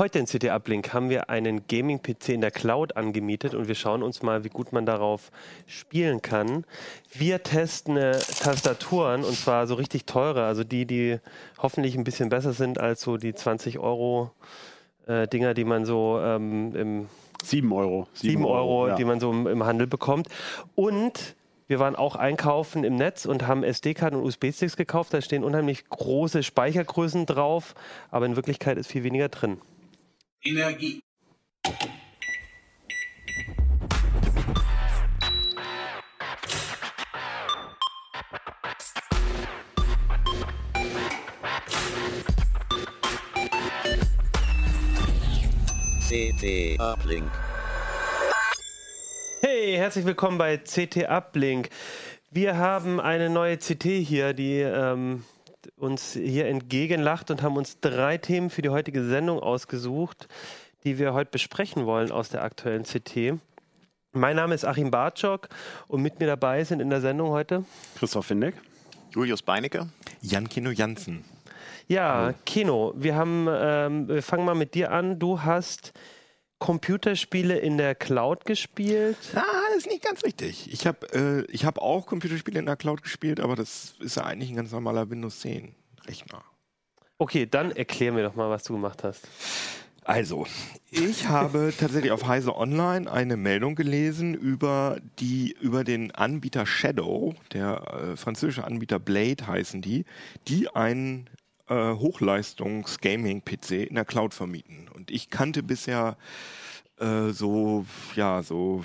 Heute in CT Uplink haben wir einen Gaming-PC in der Cloud angemietet und wir schauen uns mal, wie gut man darauf spielen kann. Wir testen äh, Tastaturen und zwar so richtig teure, also die, die hoffentlich ein bisschen besser sind als so die 20 Euro äh, Dinger, die man so ähm, im 7 Euro. 7 Euro, ja. die man so im, im Handel bekommt. Und wir waren auch einkaufen im Netz und haben SD-Karten und USB-Sticks gekauft. Da stehen unheimlich große Speichergrößen drauf, aber in Wirklichkeit ist viel weniger drin. Energie. CT Uplink. Hey, herzlich willkommen bei CT Uplink. Wir haben eine neue CT hier, die ähm, uns hier entgegenlacht und haben uns drei Themen für die heutige Sendung ausgesucht, die wir heute besprechen wollen aus der aktuellen CT. Mein Name ist Achim Bartschok und mit mir dabei sind in der Sendung heute Christoph Findeck, Julius Beinecke, Jan Kino Jansen. Ja, Kino, wir haben, ähm, wir fangen mal mit dir an. Du hast Computerspiele in der Cloud gespielt? Ah, das ist nicht ganz richtig. Ich habe äh, hab auch Computerspiele in der Cloud gespielt, aber das ist ja eigentlich ein ganz normaler Windows 10 Rechner. Okay, dann erklär mir doch mal, was du gemacht hast. Also, ich habe tatsächlich auf Heise Online eine Meldung gelesen über die über den Anbieter Shadow, der äh, französische Anbieter Blade heißen die, die einen äh, Hochleistungs-Gaming-PC in der Cloud vermieten. Und ich kannte bisher äh, so, ja, so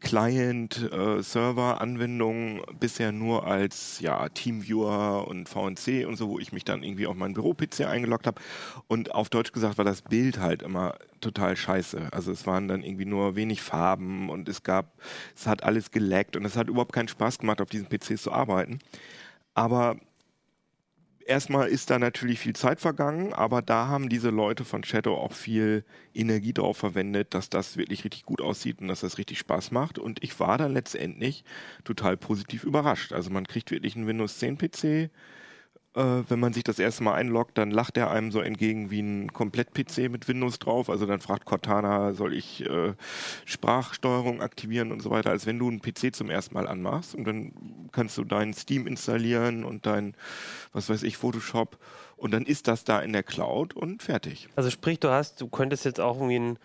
Client-Server-Anwendungen äh, bisher nur als ja, Teamviewer und VNC und so, wo ich mich dann irgendwie auf meinen Büro-PC eingeloggt habe. Und auf Deutsch gesagt war das Bild halt immer total scheiße. Also es waren dann irgendwie nur wenig Farben und es gab, es hat alles geleckt und es hat überhaupt keinen Spaß gemacht, auf diesen PCs zu arbeiten. Aber erstmal ist da natürlich viel Zeit vergangen, aber da haben diese Leute von Shadow auch viel Energie drauf verwendet, dass das wirklich richtig gut aussieht und dass das richtig Spaß macht. Und ich war dann letztendlich total positiv überrascht. Also man kriegt wirklich einen Windows 10 PC wenn man sich das erste Mal einloggt, dann lacht er einem so entgegen wie ein Komplett-PC mit Windows drauf. Also dann fragt Cortana, soll ich äh, Sprachsteuerung aktivieren und so weiter, als wenn du einen PC zum ersten Mal anmachst. Und dann kannst du deinen Steam installieren und dein, was weiß ich, Photoshop. Und dann ist das da in der Cloud und fertig. Also sprich, du hast, du könntest jetzt auch irgendwie ein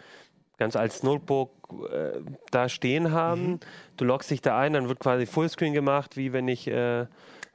ganz als Notebook äh, da stehen haben. Mhm. Du loggst dich da ein, dann wird quasi Fullscreen gemacht, wie wenn ich äh,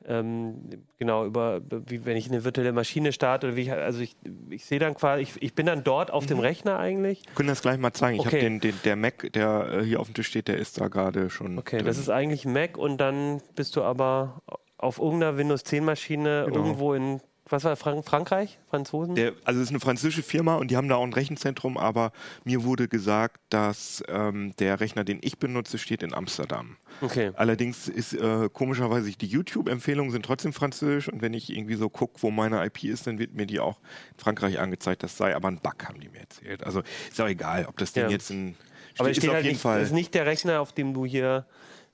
ähm, genau, über, wie wenn ich eine virtuelle Maschine starte oder wie ich, also ich, ich sehe dann quasi, ich, ich bin dann dort auf mhm. dem Rechner eigentlich. Wir können das gleich mal zeigen. Ich okay. habe den, den, der Mac, der äh, hier auf dem Tisch steht, der ist da gerade schon. Okay, drin. das ist eigentlich ein Mac und dann bist du aber auf irgendeiner Windows 10 Maschine genau. irgendwo in was war Frank Frankreich? Franzosen? Der, also es ist eine französische Firma und die haben da auch ein Rechenzentrum, aber mir wurde gesagt, dass ähm, der Rechner, den ich benutze, steht in Amsterdam. Okay. Allerdings ist äh, komischerweise die YouTube-Empfehlungen sind trotzdem französisch und wenn ich irgendwie so gucke, wo meine IP ist, dann wird mir die auch in Frankreich angezeigt. Das sei aber ein Bug, haben die mir erzählt. Also ist auch egal, ob das Ding ja. jetzt in aber es steht halt nicht, Fall. ist nicht der Rechner, auf dem du hier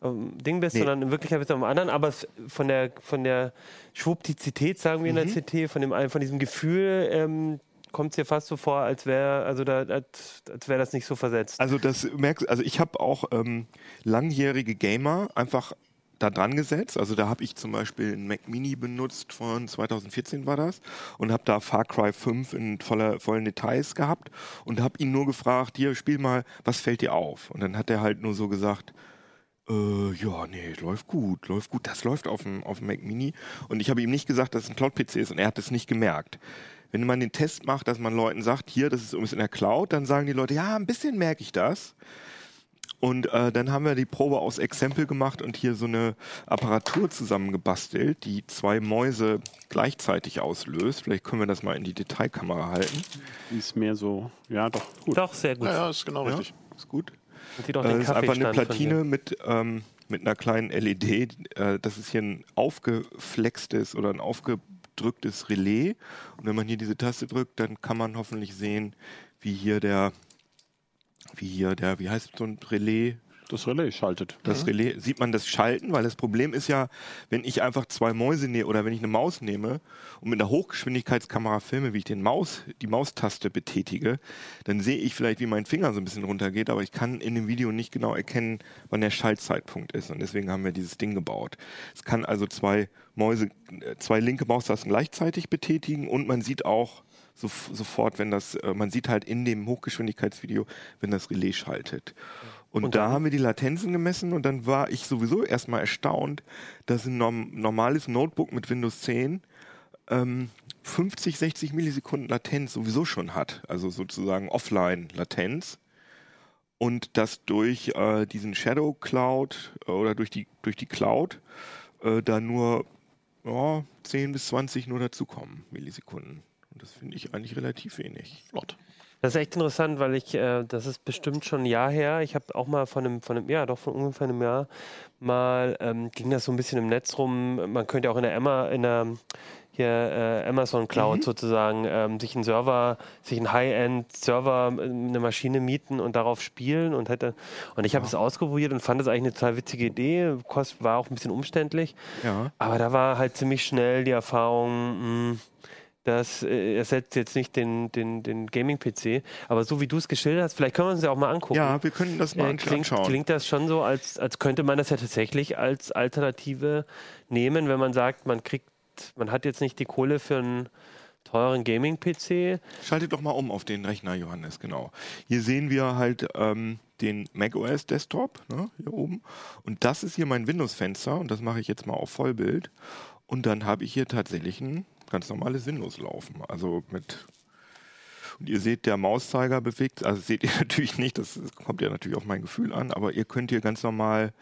ähm, Ding bist, nee. sondern in Wirklichkeit bist du am anderen. Aber von der, von der Schwupptizität, sagen wir mhm. in der CT, von, dem, von diesem Gefühl, ähm, kommt es dir fast so vor, als wäre also da, als, als wäre das nicht so versetzt. Also das merkst also ich habe auch ähm, langjährige Gamer einfach da dran gesetzt. Also da habe ich zum Beispiel einen Mac Mini benutzt von 2014 war das und habe da Far Cry 5 in voller, vollen Details gehabt und habe ihn nur gefragt, hier spiel mal, was fällt dir auf? Und dann hat er halt nur so gesagt, äh, ja, nee, läuft gut, läuft gut. Das läuft auf dem, auf dem Mac Mini. Und ich habe ihm nicht gesagt, dass es ein Cloud-PC ist und er hat es nicht gemerkt. Wenn man den Test macht, dass man Leuten sagt, hier, das ist übrigens in der Cloud, dann sagen die Leute, ja, ein bisschen merke ich das. Und äh, dann haben wir die Probe aus Exempel gemacht und hier so eine Apparatur zusammengebastelt, die zwei Mäuse gleichzeitig auslöst. Vielleicht können wir das mal in die Detailkamera halten. Die ist mehr so, ja, doch, gut. Doch, sehr gut. Ja, ja ist genau ja, richtig. Ist gut. Und das ist einfach eine Platine mit, ähm, mit einer kleinen LED. Äh, das ist hier ein aufgeflextes oder ein aufgedrücktes Relais. Und wenn man hier diese Taste drückt, dann kann man hoffentlich sehen, wie hier der, wie hier der, wie heißt so ein Relais? Das Relais schaltet. Das Relais sieht man das Schalten, weil das Problem ist ja, wenn ich einfach zwei Mäuse nehme oder wenn ich eine Maus nehme und mit einer Hochgeschwindigkeitskamera filme, wie ich den Maus, die Maustaste betätige, dann sehe ich vielleicht, wie mein Finger so ein bisschen runtergeht, aber ich kann in dem Video nicht genau erkennen, wann der Schaltzeitpunkt ist. Und deswegen haben wir dieses Ding gebaut. Es kann also zwei Mäuse, äh, zwei linke Maustasten gleichzeitig betätigen und man sieht auch so, sofort, wenn das, äh, man sieht halt in dem Hochgeschwindigkeitsvideo, wenn das Relais schaltet. Und, Und da haben wir die Latenzen gemessen und dann war ich sowieso erstmal erstaunt, dass ein norm normales Notebook mit Windows 10 ähm, 50, 60 Millisekunden Latenz sowieso schon hat. Also sozusagen Offline-Latenz. Und dass durch äh, diesen Shadow Cloud äh, oder durch die, durch die Cloud äh, da nur ja, 10 bis 20 nur dazukommen, Millisekunden. Und das finde ich eigentlich relativ wenig. Flott. Das ist echt interessant, weil ich, äh, das ist bestimmt schon ein Jahr her. Ich habe auch mal von einem, von einem, ja, doch von ungefähr einem Jahr mal ähm, ging das so ein bisschen im Netz rum. Man könnte auch in der Emma, in der hier äh, Amazon Cloud sozusagen ähm, sich einen Server, sich einen High-End-Server, äh, eine Maschine mieten und darauf spielen und hätte und ich habe es ausprobiert und fand es eigentlich eine total witzige Idee. Kost war auch ein bisschen umständlich, Ja. aber da war halt ziemlich schnell die Erfahrung. Mh, das äh, ersetzt jetzt nicht den, den, den Gaming-PC, aber so wie du es geschildert hast, vielleicht können wir uns ja auch mal angucken. Ja, wir können das mal Äh, klingt, anschauen. klingt das schon so, als, als könnte man das ja tatsächlich als Alternative nehmen, wenn man sagt, man kriegt, man hat jetzt nicht die Kohle für einen teuren Gaming-PC. Schaltet doch mal um auf den Rechner, Johannes, genau. Hier sehen wir halt ähm, den macOS Desktop, ne, hier oben. Und das ist hier mein Windows-Fenster und das mache ich jetzt mal auf Vollbild. Und dann habe ich hier tatsächlich ein ganz normales Windows laufen. Also mit. Und ihr seht, der Mauszeiger bewegt, also seht ihr natürlich nicht, das kommt ja natürlich auf mein Gefühl an, aber ihr könnt hier ganz normal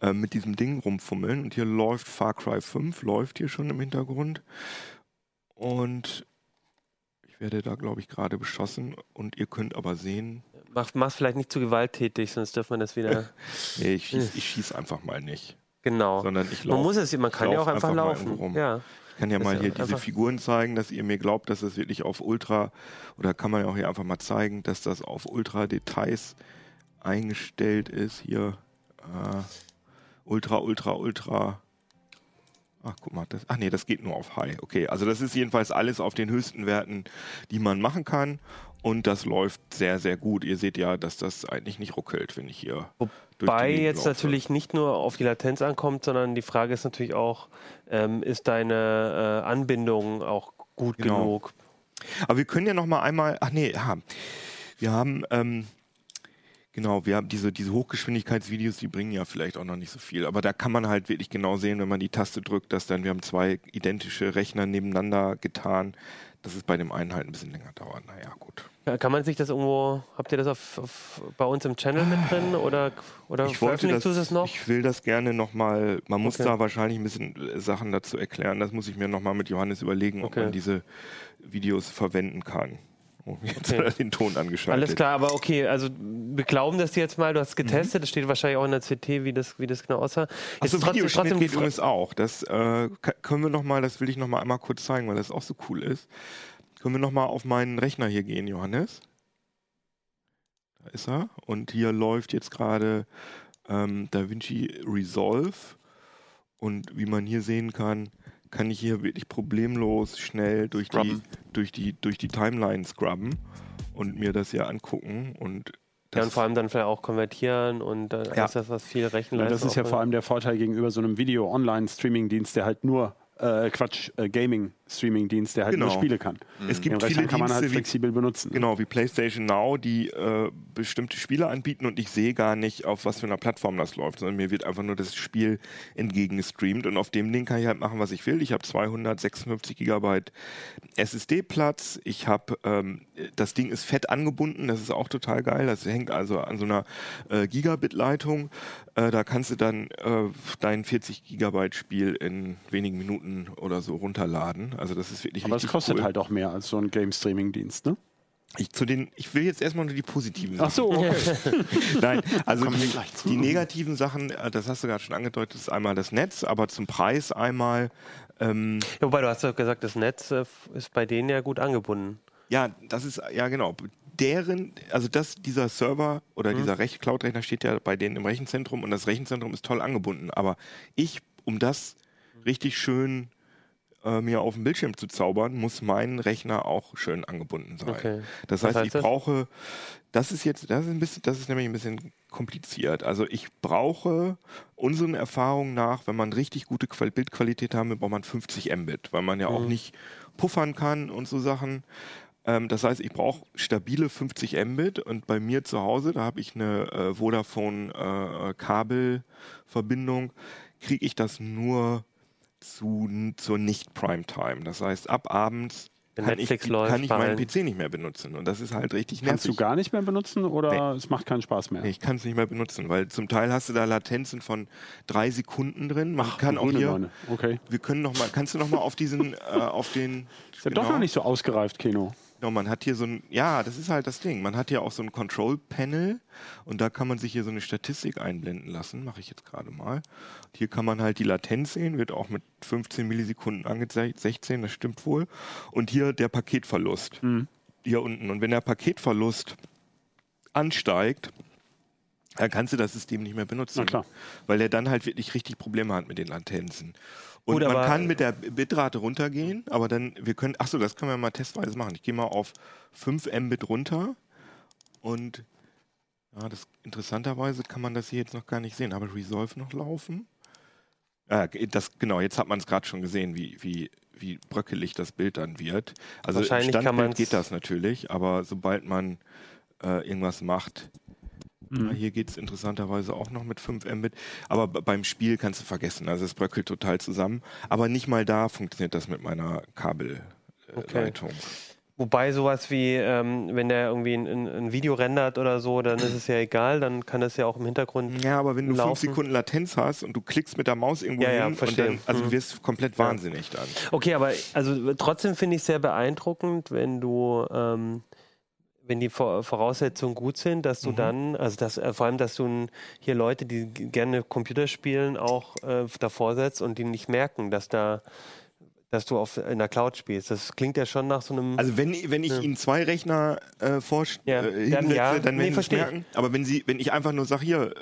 äh, mit diesem Ding rumfummeln und hier läuft Far Cry 5, läuft hier schon im Hintergrund. Und ich werde da, glaube ich, gerade beschossen und ihr könnt aber sehen, Mach, mach's vielleicht nicht zu gewalttätig, sonst dürfen wir das wieder. nee, ich schieße ich schieß einfach mal nicht, genau. sondern ich Man laufe. muss es, man kann ja auch einfach einfach laufen. Ja. Ich kann ja Das mal hier diese Figuren zeigen, dass ihr mir glaubt, dass es wirklich auf Ultra, oder kann man ja auch hier einfach mal zeigen, dass das auf Ultra Details eingestellt ist. Hier äh, Ultra, Ultra, Ultra. Ach, guck mal, das, ach nee, das geht nur auf High. Okay, also das ist jedenfalls alles auf den höchsten Werten, die man machen kann. Und das läuft sehr, sehr gut. Ihr seht ja, dass das eigentlich nicht ruckelt, wenn ich hier. Wobei jetzt natürlich nicht nur auf die Latenz ankommt, sondern die Frage ist natürlich auch, ähm, ist deine äh, Anbindung auch gut Genau. genug? Aber wir können ja noch mal einmal, ach nee, ja, wir haben, ähm, genau, wir haben diese, diese Hochgeschwindigkeitsvideos, die bringen ja vielleicht auch noch nicht so viel, aber da kann man halt wirklich genau sehen, wenn man die Taste drückt, dass dann, wir haben zwei identische Rechner nebeneinander getan, dass es bei dem einen halt ein bisschen länger dauert. Naja, gut. Kann man sich das irgendwo, habt ihr das auf, auf, bei uns im Channel mit drin oder, oder Ich wollte das, du das noch? ich will das gerne nochmal, man muss Okay. da wahrscheinlich ein bisschen äh, Sachen dazu erklären, das muss ich mir nochmal mit Johannes überlegen, ob Okay. man diese Videos verwenden kann. Jetzt Okay. den Ton angeschaltet. Alles klar, aber okay, also wir glauben das jetzt mal, du hast getestet, das steht wahrscheinlich auch in der CT, wie das, wie das genau aussah. Jetzt Also trotzdem- trotzdem geht übrigens auch. Das äh, können wir noch mal, das will ich noch mal einmal kurz zeigen, weil das auch so cool ist. Können wir noch mal auf meinen Rechner hier gehen, Johannes? Da ist er. Und hier läuft jetzt gerade ähm, DaVinci Resolve. Und wie man hier sehen kann, kann ich hier wirklich problemlos schnell durch die, durch die, durch die Timeline scrubben und mir das hier angucken. Und ja, das und vor allem dann vielleicht auch konvertieren und dann Ja. ist das was viel Ja, Rechenleistung. das ist ja vor allem der Vorteil gegenüber so einem Video-Online-Streaming-Dienst, der halt nur, äh, Quatsch, äh, Gaming-Streaming-Dienst, der halt nur Genau. Spiele kann. es Den gibt viele kann man halt Dienste wie flexibel benutzen. Genau, wie PlayStation Now, die äh, bestimmte Spiele anbieten und ich sehe gar nicht, auf was für einer Plattform das läuft, sondern mir wird einfach nur das Spiel entgegengestreamt und auf dem Ding kann ich halt machen, was ich will. Ich habe 256 Gigabyte SSD-Platz, ich habe, ähm, das Ding ist fett angebunden, das ist auch total geil, das hängt also an so einer äh, Gigabit-Leitung, äh, da kannst du dann äh, dein 40 Gigabyte Spiel in wenigen Minuten oder so runterladen, also das ist wirklich Aber es kostet cool. halt auch mehr als so ein Game-Streaming-Dienst, ne? Ich, zu den, ich will jetzt erstmal nur die positiven Ach Sachen. so, okay. Nein, also die, die negativen Sachen, äh, das hast du gerade schon angedeutet, ist einmal das Netz, aber zum Preis einmal, ähm, Ja, wobei du hast doch gesagt, das Netz äh, ist bei denen ja gut angebunden. ja, das ist, ja genau, deren, also das, dieser Server oder dieser Rech Cloud-Rechner steht ja bei denen im Rechenzentrum und das Rechenzentrum ist toll angebunden. Aber ich, um das richtig schön äh, mir auf dem Bildschirm zu zaubern, muss mein Rechner auch schön angebunden sein. Okay. Das heißt, heißt ich das? brauche, das ist jetzt, das ist ein bisschen, das ist nämlich ein bisschen kompliziert. Also ich brauche unseren Erfahrungen nach, wenn man richtig gute Qual Bildqualität haben will, braucht man 50 Mbit, weil man ja auch nicht puffern kann und so Sachen. Ähm, das heißt, ich brauche stabile 50 Mbit und bei mir zu Hause, da habe ich eine äh, Vodafone äh, Kabelverbindung, kriege ich das nur zu, zur Nicht-Primetime. Das heißt, ab abends kann ich, läuft kann ich meinen. PC nicht mehr benutzen. Und das ist halt richtig Kannst du nervig. gar nicht mehr benutzen oder es macht keinen Spaß mehr? Nee, ich kann es nicht mehr benutzen, weil zum Teil hast du da Latenzen von drei Sekunden drin. Man kann auch hier. Okay. Wir können noch mal. Kannst du noch mal auf diesen, äh, auf den? Ist ja doch noch nicht so ausgereift, Keno. Genau, man hat hier so ein, ja, das ist halt das Ding. Man hat hier auch so ein Control-Panel und da kann man sich hier so eine Statistik einblenden lassen. Mache ich jetzt gerade mal. Und hier kann man halt die Latenz sehen, wird auch mit 15 Millisekunden angezeigt, 16, das stimmt wohl. Und hier der Paketverlust. Hier unten. Und wenn der Paketverlust ansteigt, dann kannst du das System nicht mehr benutzen. Weil er dann halt wirklich richtig Probleme hat mit den Latenzen. Und Gut, man kann mit der Bitrate runtergehen, aber dann, wir können, ach so, das können wir mal testweise machen. Ich gehe mal auf 5 Mbit runter und ja, das, interessanterweise kann man das hier jetzt noch gar nicht sehen. Aber Resolve noch laufen? Ah, das, genau, jetzt hat man es gerade schon gesehen, wie, wie, wie bröckelig das Bild dann wird. Also Wahrscheinlich Standbild geht das natürlich, aber sobald man äh, irgendwas macht, ja, hier geht es interessanterweise auch noch mit 5 Mbit. Aber beim Spiel kannst du vergessen. Also es bröckelt total zusammen. Aber nicht mal da funktioniert das mit meiner Kabelleitung. Wobei sowas wie, ähm, wenn der irgendwie ein, ein, Video rendert oder so, dann ist es ja egal, dann kann das ja auch im Hintergrund. Ja, aber wenn du Laufen. fünf Sekunden Latenz hast und du klickst mit der Maus irgendwo Ja, ja, hin und verstehe. dann, also du Mhm. wirst komplett wahnsinnig dann. Okay, aber also trotzdem finde ich es sehr beeindruckend, wenn du, ähm, wenn die Vor- Voraussetzungen gut sind, dass Mhm. du dann, also dass, äh, vor allem, dass du hier Leute, die gerne Computer spielen, auch äh, davor setzt und die nicht merken, dass da, dass du auf in der Cloud spielst. Das klingt ja schon nach so einem. Also wenn, wenn ich Ja. Ihnen zwei Rechner äh, vorst Ja, äh, dann ja. dann Nee, werden Sie es verstehe. merken. Aber wenn Sie, wenn ich einfach nur sage, hier, äh,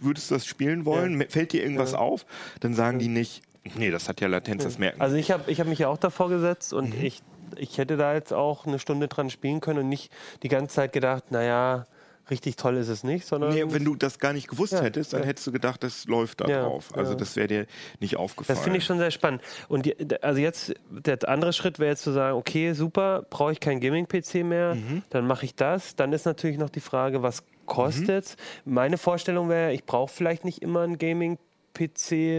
würdest du das spielen wollen, Me- fällt dir irgendwas Ja. auf, dann sagen die nicht, nee, das hat ja Latenz, das merken. Also ich habe ich hab mich ja auch davor gesetzt und Mhm. ich, ich hätte da jetzt auch eine Stunde dran spielen können und nicht die ganze Zeit gedacht, naja, richtig toll ist es nicht, sondern Nee, wenn du das gar nicht gewusst Ja, hättest, dann ja. hättest du gedacht, das läuft da Ja, drauf. Also das wäre dir nicht aufgefallen. Das finde ich schon sehr spannend. Und die, also jetzt, der andere Schritt wäre jetzt zu sagen, okay, super, brauche ich keinen Gaming-PC mehr, Mhm. dann mache ich das. Dann ist natürlich noch die Frage, was kostet Meine Vorstellung wäre, ich brauche vielleicht nicht immer einen Gaming-PC,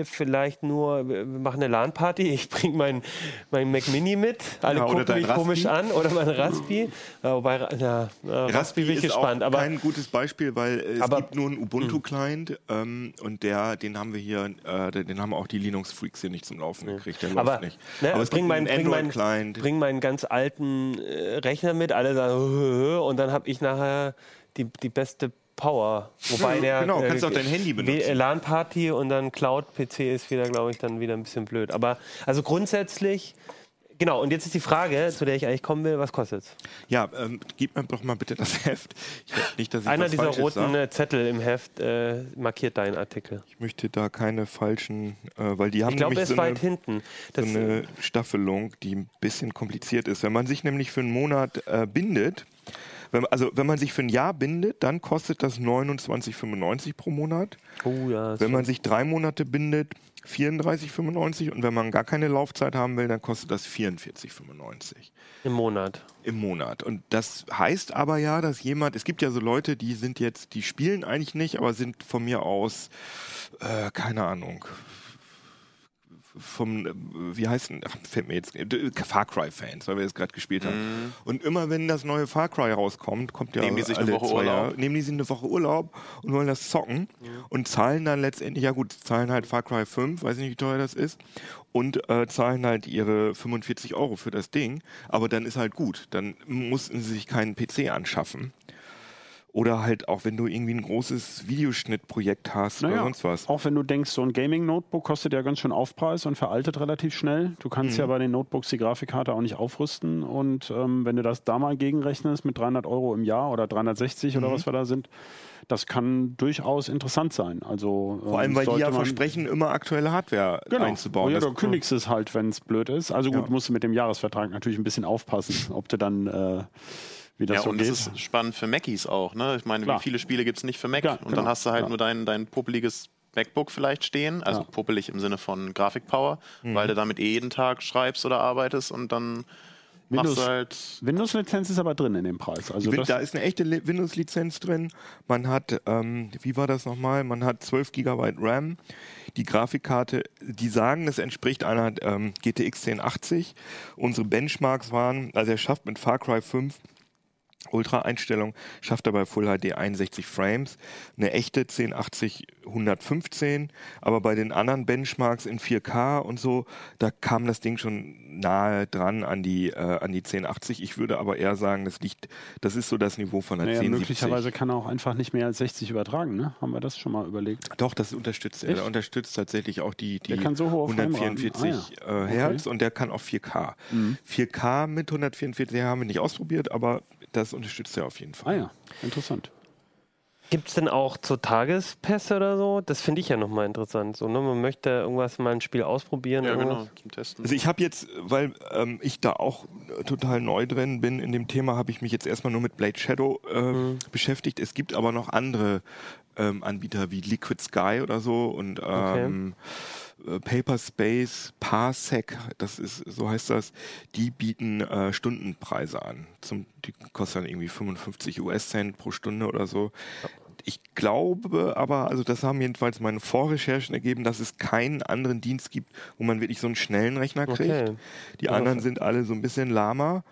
vielleicht nur, wir machen eine LAN-Party, ich bringe meinen mein Mac Mini mit, alle Ja, gucken mich komisch Raspi. an, oder mein Raspi. Wobei, Ra- ja, ja, Raspi bin ich ist gespannt. auch Aber kein gutes Beispiel, weil es Aber- gibt nur einen Ubuntu-Client ähm, und der, den haben wir hier, äh, den haben auch die Linux-Freaks hier nicht zum Laufen gekriegt. Der aber, läuft nicht. ne, Aber es bring, meinen, einen bring, Android-Client. bring meinen ganz alten äh, Rechner mit, alle sagen, und dann habe ich nachher die, die beste Power. Wobei der. genau, äh, kannst auch dein Handy benutzen. LAN-Party und dann Cloud-PC ist wieder, glaube ich, dann wieder ein bisschen blöd. Aber also grundsätzlich. Genau, und jetzt ist die Frage, zu der ich eigentlich kommen will, was kostet Ja, ähm, gib mir doch mal bitte das Heft. Nicht, dass ich Einer dieser Falsches roten sag. äh, Zettel im Heft äh, markiert deinen Artikel. Ich möchte da keine falschen, äh, weil die haben Ich glaube, er nämlich so weit eine, hinten. so eine Staffelung, die ein bisschen kompliziert ist. Wenn man sich nämlich für einen Monat äh, bindet, wenn, also wenn man sich für ein Jahr bindet, dann kostet das 29,95 pro Monat. oh, ja, Wenn man sich drei Monate bindet, 34,95 und wenn man gar keine Laufzeit haben will, dann kostet das 44,95 im Monat. im Monat. Und das heißt aber ja, dass jemand, es gibt ja so Leute, die sind jetzt, die spielen eigentlich nicht, aber sind von mir aus, äh, keine Ahnung, vom, äh, wie heißt denn, ach, fällt mir jetzt, äh, Far Cry-Fans, weil wir das gerade gespielt haben. Und immer wenn das neue Far Cry rauskommt, kommt ja Nehmen die sich eine alle Woche zwei Urlaub? Jahre, nehmen die sich eine Woche Urlaub und wollen das zocken und zahlen dann letztendlich, ja gut, zahlen halt Far Cry 5, weiß nicht, wie teuer das ist, und äh, zahlen halt ihre 45 Euro für das Ding, aber dann ist halt gut, dann mussten sie sich keinen PC anschaffen. Oder halt auch, wenn du irgendwie ein großes Videoschnittprojekt hast Naja, oder sonst was. Auch wenn du denkst, so ein Gaming-Notebook kostet ja ganz schön Aufpreis und veraltet relativ schnell. Du kannst Mhm. ja bei den Notebooks die Grafikkarte auch nicht aufrüsten. Und ähm, wenn du das da mal gegenrechnest mit 300 Euro im Jahr oder 360 Mhm. oder was wir da sind, das kann durchaus interessant sein. Also, Vor allem, weil die ja versprechen, immer aktuelle Hardware Genau. einzubauen. Ja, du kündigst es halt, wenn es blöd ist. Also gut, Ja. musst du mit dem Jahresvertrag natürlich ein bisschen aufpassen, ob du dann, äh, wie das Ja, so und geht. das ist spannend für Macis auch. Ne? Ich meine, Klar. wie viele Spiele gibt es nicht für Mac? Ja, und genau. dann hast du halt Ja. nur dein, dein puppeliges MacBook vielleicht stehen. Also Ja. puppelig im Sinne von Grafikpower, Mhm. weil du damit eh jeden Tag schreibst oder arbeitest und dann machst Windows- du halt. Windows-Lizenz ist aber drin in dem Preis. Also da ist eine echte Li- Windows-Lizenz drin. Man hat, ähm, wie war das nochmal? Man hat 12 GB RAM. Die Grafikkarte, die sagen, das entspricht einer ähm, GTX 1080. Unsere Benchmarks waren, also er schafft mit Far Cry 5 Ultra-Einstellung, schafft er bei Full HD 61 Frames, eine echte 1080 115, aber bei den anderen Benchmarks in 4K und so, da kam das Ding schon nahe dran an die, äh, an die 1080. Ich würde aber eher sagen, das liegt, das ist so das Niveau von der naja, 1070. möglicherweise kann er auch einfach nicht mehr als 60 übertragen. Ne? Haben wir das schon mal überlegt? Doch, das unterstützt er. Der unterstützt tatsächlich auch die, die so hohe Frameraten. 144 Ah, äh, Hertz und der kann auch 4K. Mhm. 4K mit 144 haben wir nicht ausprobiert, aber das unterstützt er auf jeden Ah Fall. ja, interessant. Gibt es denn auch so Tagespässe oder so? Das finde ich ja nochmal interessant. So, ne? Man möchte irgendwas mal ein Spiel ausprobieren. Ja, irgendwas. genau, zum Testen. Also ich habe jetzt, weil ähm, ich da auch äh, total neu drin bin in dem Thema, habe ich mich jetzt erstmal nur mit Blade Shadow äh, Mhm. beschäftigt. Es gibt aber noch andere ähm, Anbieter wie Liquid Sky oder so und ähm, äh, Paper Space, Parsec, das ist, so heißt das, die bieten äh, Stundenpreise an. Zum, die kosten dann irgendwie 55 US-Cent pro Stunde oder so. Ich glaube aber, also das haben jedenfalls meine Vorrecherchen ergeben, dass es keinen anderen Dienst gibt, wo man wirklich so einen schnellen Rechner kriegt. Okay. Die anderen sind alle so ein bisschen lahmer.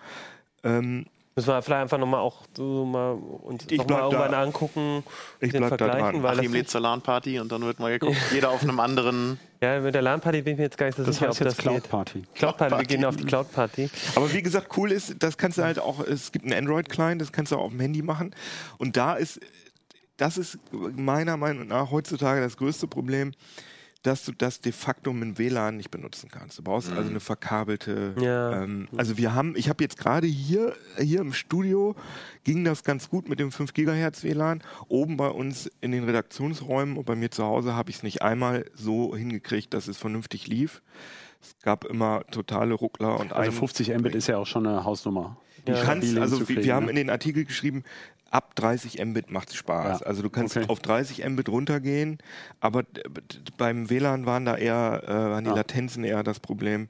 Ähm, Müssen wir vielleicht einfach nochmal auch so mal uns Ich noch mal bleib da. irgendwann angucken, Ich den bleib da vergleichen, dran. weil Achim lädt zur LAN-Party und dann wird mal geguckt, jeder auf einem anderen. ja, mit der LAN-Party bin ich mir jetzt gar nicht so Das sicher, heißt ob jetzt das Cloud geht. Party. Cloud-Party, wir gehen auf die Cloud-Party. Aber wie gesagt, cool ist, das kannst du halt auch, es gibt einen Android-Client, das kannst du auch auf dem Handy machen. Und da ist, das ist meiner Meinung nach heutzutage das größte Problem, dass du das de facto mit dem WLAN nicht benutzen kannst. Du brauchst also eine verkabelte. Ja. Ähm, also wir haben, ich habe jetzt gerade hier, hier im Studio ging das ganz gut mit dem 5 Gigahertz WLAN. Oben bei uns in den Redaktionsräumen und bei mir zu Hause habe ich es nicht einmal so hingekriegt, dass es vernünftig lief. Es gab immer totale Ruckler und Also ein- 50 Mbit ist ja auch schon eine Hausnummer. die Du kannst, stabil also wir, wir haben ne? in den Artikel geschrieben, ab 30 Mbit macht es Spaß. Ja. Also du kannst Okay. auf 30 Mbit runtergehen, aber beim WLAN waren da eher, äh, waren die Ja. Latenzen eher das Problem.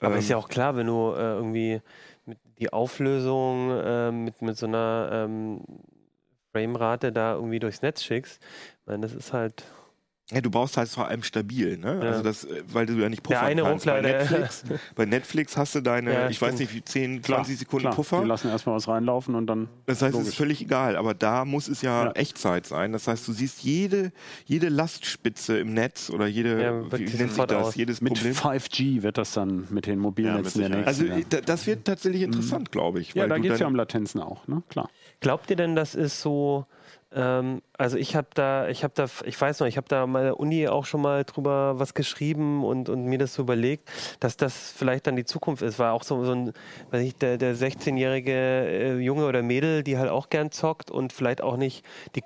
Aber Ähm, ist ja auch klar, wenn du äh, irgendwie die Auflösung äh, mit, mit so einer ähm, Framerate da irgendwie durchs Netz schickst, ich meine, das ist halt. Ja, du brauchst halt vor allem stabil, ne? Ja. Also das, äh, weil du ja nicht puffern Der eine kannst. Bei, Netflix, bei Netflix hast du deine, Ja, ich weiß nicht, wie 10, Klar, 20 Sekunden klar. Puffer. Die lassen erstmal was reinlaufen und dann. Das heißt, es Logisch. ist völlig egal, aber da muss es ja, Ja. Echtzeit sein. Das heißt, du siehst jede, jede Lastspitze im Netz oder jede, Ja, wie, nennt sich das, aus. jedes Mit Problem. 5G wird das dann mit den Mobilnetzen Ja, der nächsten Also das wird tatsächlich interessant, glaube ich. Mhm. Ja, weil da geht es ja um Latenzen auch, ne? Klar. Glaubt ihr denn, das ist so? Ähm, also ich habe da, ich habe da, ich weiß noch, ich habe da mal Uni auch schon mal drüber was geschrieben und, und mir das so überlegt, dass das vielleicht dann die Zukunft ist. War auch so, so ein, weiß ich, der, der 16-jährige äh, Junge oder Mädel, die halt auch gern zockt und vielleicht auch nicht die,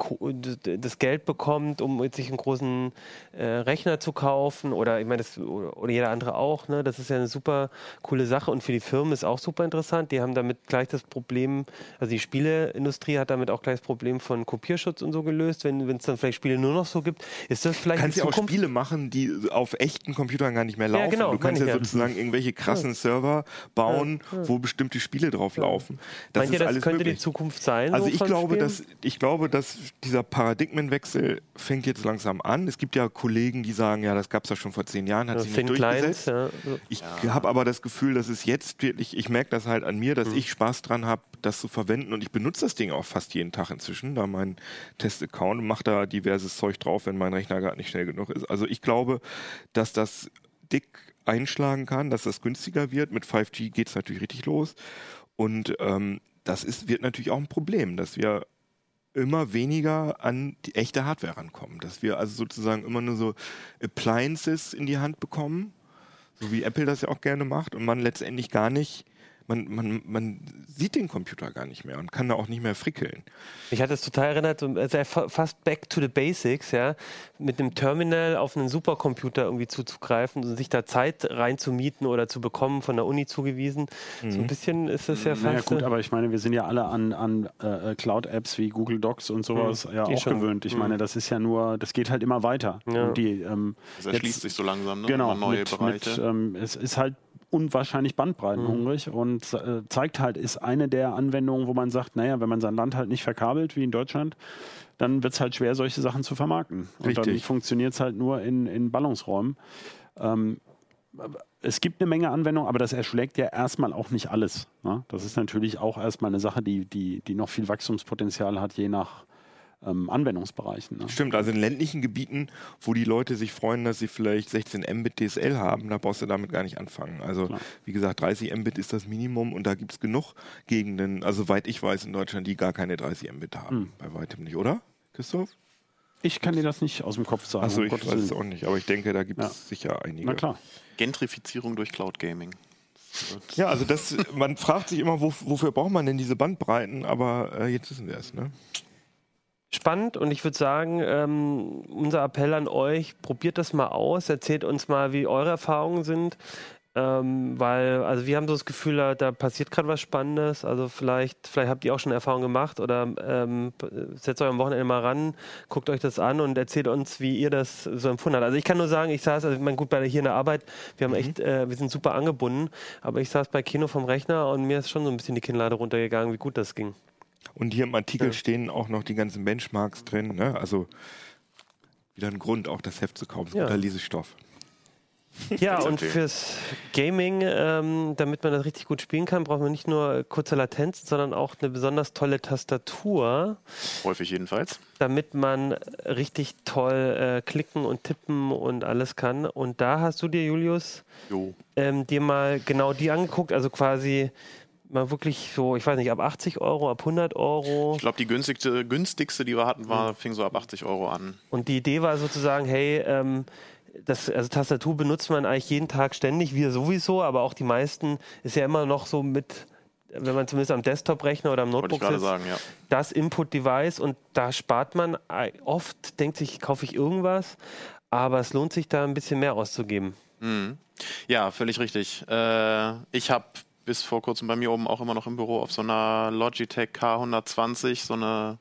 das Geld bekommt, um sich einen großen äh, Rechner zu kaufen oder ich meine, oder jeder andere auch. Ne? Das ist ja eine super coole Sache und für die Firmen ist auch super interessant. Die haben damit gleich das Problem, also die Spieleindustrie hat damit auch gleich das Problem von Kopierschutz und so gelöst, wenn es dann vielleicht Spiele nur noch so gibt. Ist das vielleicht kannst ja auch? Spiele machen, die auf echten Computern gar nicht mehr laufen. genau, du kannst ja ja. sozusagen irgendwelche krassen Server bauen, wo bestimmte Spiele drauf laufen. Das Meint ihr, ist das alles könnte möglich. die Zukunft sein? Also so ich glaube, Spielen? dass ich glaube, dass dieser Paradigmenwechsel fängt jetzt langsam an. Es gibt ja Kollegen, die sagen, ja, das gab es ja schon vor zehn Jahren, hat Ja, sich nicht durchgesetzt. ja. so. Ich habe aber das Gefühl, dass es jetzt wirklich, ich merke das halt an mir, dass ich Spaß dran habe, das zu verwenden und ich benutze das Ding auch fast jeden Tag inzwischen, da mein Test-Account und mache da diverses Zeug drauf, wenn mein Rechner gerade nicht schnell genug ist. Also ich glaube, dass das dick einschlagen kann, dass das günstiger wird. Mit 5G geht es natürlich richtig los und ähm, das ist, wird natürlich auch ein Problem, dass wir immer weniger an die echte Hardware rankommen. Dass wir also sozusagen immer nur so Appliances in die Hand bekommen, so wie Apple das ja auch gerne macht, und man letztendlich gar nicht man, man, man sieht den Computer gar nicht mehr und kann da auch nicht mehr frickeln. Ich hatte es total erinnert, also fast back to the basics, ja, mit einem Terminal auf einen Supercomputer irgendwie zuzugreifen und sich da Zeit reinzumieten oder zu bekommen, von der Uni zugewiesen. Mhm. So ein bisschen ist es ja fast. Naja, gut, aber ich meine, wir sind ja alle an, an äh, Cloud-Apps wie Google Docs und sowas mhm. ja auch schon. gewöhnt. Ich mhm. meine, das ist ja nur, das geht halt immer weiter. Ja. Die, ähm, das erschließt jetzt, sich so langsam, ne? Genau, neue mit, Bereiche. Mit, ähm, es ist halt unwahrscheinlich bandbreitenhungrig mhm. und äh, zeigt halt, ist eine der Anwendungen, wo man sagt, naja, wenn man sein Land halt nicht verkabelt, wie in Deutschland, dann wird es halt schwer, solche Sachen zu vermarkten. Richtig. Und dann funktioniert es halt nur in, in Ballungsräumen. Ähm, es gibt eine Menge Anwendungen, aber das erschlägt ja erstmal auch nicht alles. Ne? Das ist natürlich auch erstmal eine Sache, die, die, die noch viel Wachstumspotenzial hat, je nach, ähm, Anwendungsbereichen. Ne? Stimmt, also in ländlichen Gebieten, wo die Leute sich freuen, dass sie vielleicht 16 Mbit DSL haben, da brauchst du damit gar nicht anfangen. Also Klar. wie gesagt, 30 Mbit ist das Minimum und da gibt es genug Gegenden, also soweit ich weiß in Deutschland, die gar keine 30 Mbit haben. Hm. Bei weitem nicht, oder, Christoph? Ich kann dir das nicht aus dem Kopf sagen. Achso, ich weiß es auch nicht, aber ich denke, da gibt es ja. sicher einige. Na klar. Gentrifizierung durch Cloud Gaming. Ja, also das, man fragt sich immer, wo, wofür braucht man denn diese Bandbreiten, aber äh, jetzt wissen wir es, ne? Spannend und ich würde sagen, ähm, unser Appell an euch, probiert das mal aus, erzählt uns mal, wie eure Erfahrungen sind. Ähm, weil, also wir haben so das Gefühl, da, da passiert gerade was Spannendes. Also vielleicht, vielleicht habt ihr auch schon Erfahrungen gemacht oder ähm, setzt euch am Wochenende mal ran, guckt euch das an und erzählt uns, wie ihr das so empfunden habt. Also ich kann nur sagen, ich saß, also ich meine, gut, bei hier in der Arbeit, wir haben mhm. echt, äh, wir sind super angebunden, aber ich saß bei Kino vom Rechner und mir ist schon so ein bisschen die Kinnlade runtergegangen, wie gut das ging. Und hier im Artikel ja. stehen auch noch die ganzen Benchmarks drin. Ne? Also wieder ein Grund, auch das Heft zu kaufen. Ja. Guter Lesestoff. Ja, und fürs Gaming, ähm, damit man das richtig gut spielen kann, braucht man nicht nur kurze Latenz, sondern auch eine besonders tolle Tastatur. Häufig jedenfalls. Damit man richtig toll äh, klicken und tippen und alles kann. Und da hast du dir, Julius, ähm, dir mal genau die angeguckt, also quasi mal wirklich so, ich weiß nicht, ab 80 Euro, ab 100 Euro. Ich glaube, die günstigste, günstigste, die wir hatten, war, fing so ab 80 Euro an. Und die Idee war sozusagen, hey, ähm, das, also Tastatur benutzt man eigentlich jeden Tag ständig, wir sowieso, aber auch die meisten ist ja immer noch so mit, wenn man zumindest am Desktop-Rechner oder am Notebook sitzt, sagen, ja. das Input-Device und da spart man oft, denkt sich, kaufe ich irgendwas, aber es lohnt sich da ein bisschen mehr auszugeben. Mhm. Ja, völlig richtig. Äh, ich habe bis vor kurzem bei mir oben auch immer noch im Büro auf so einer Logitech K120, so eine,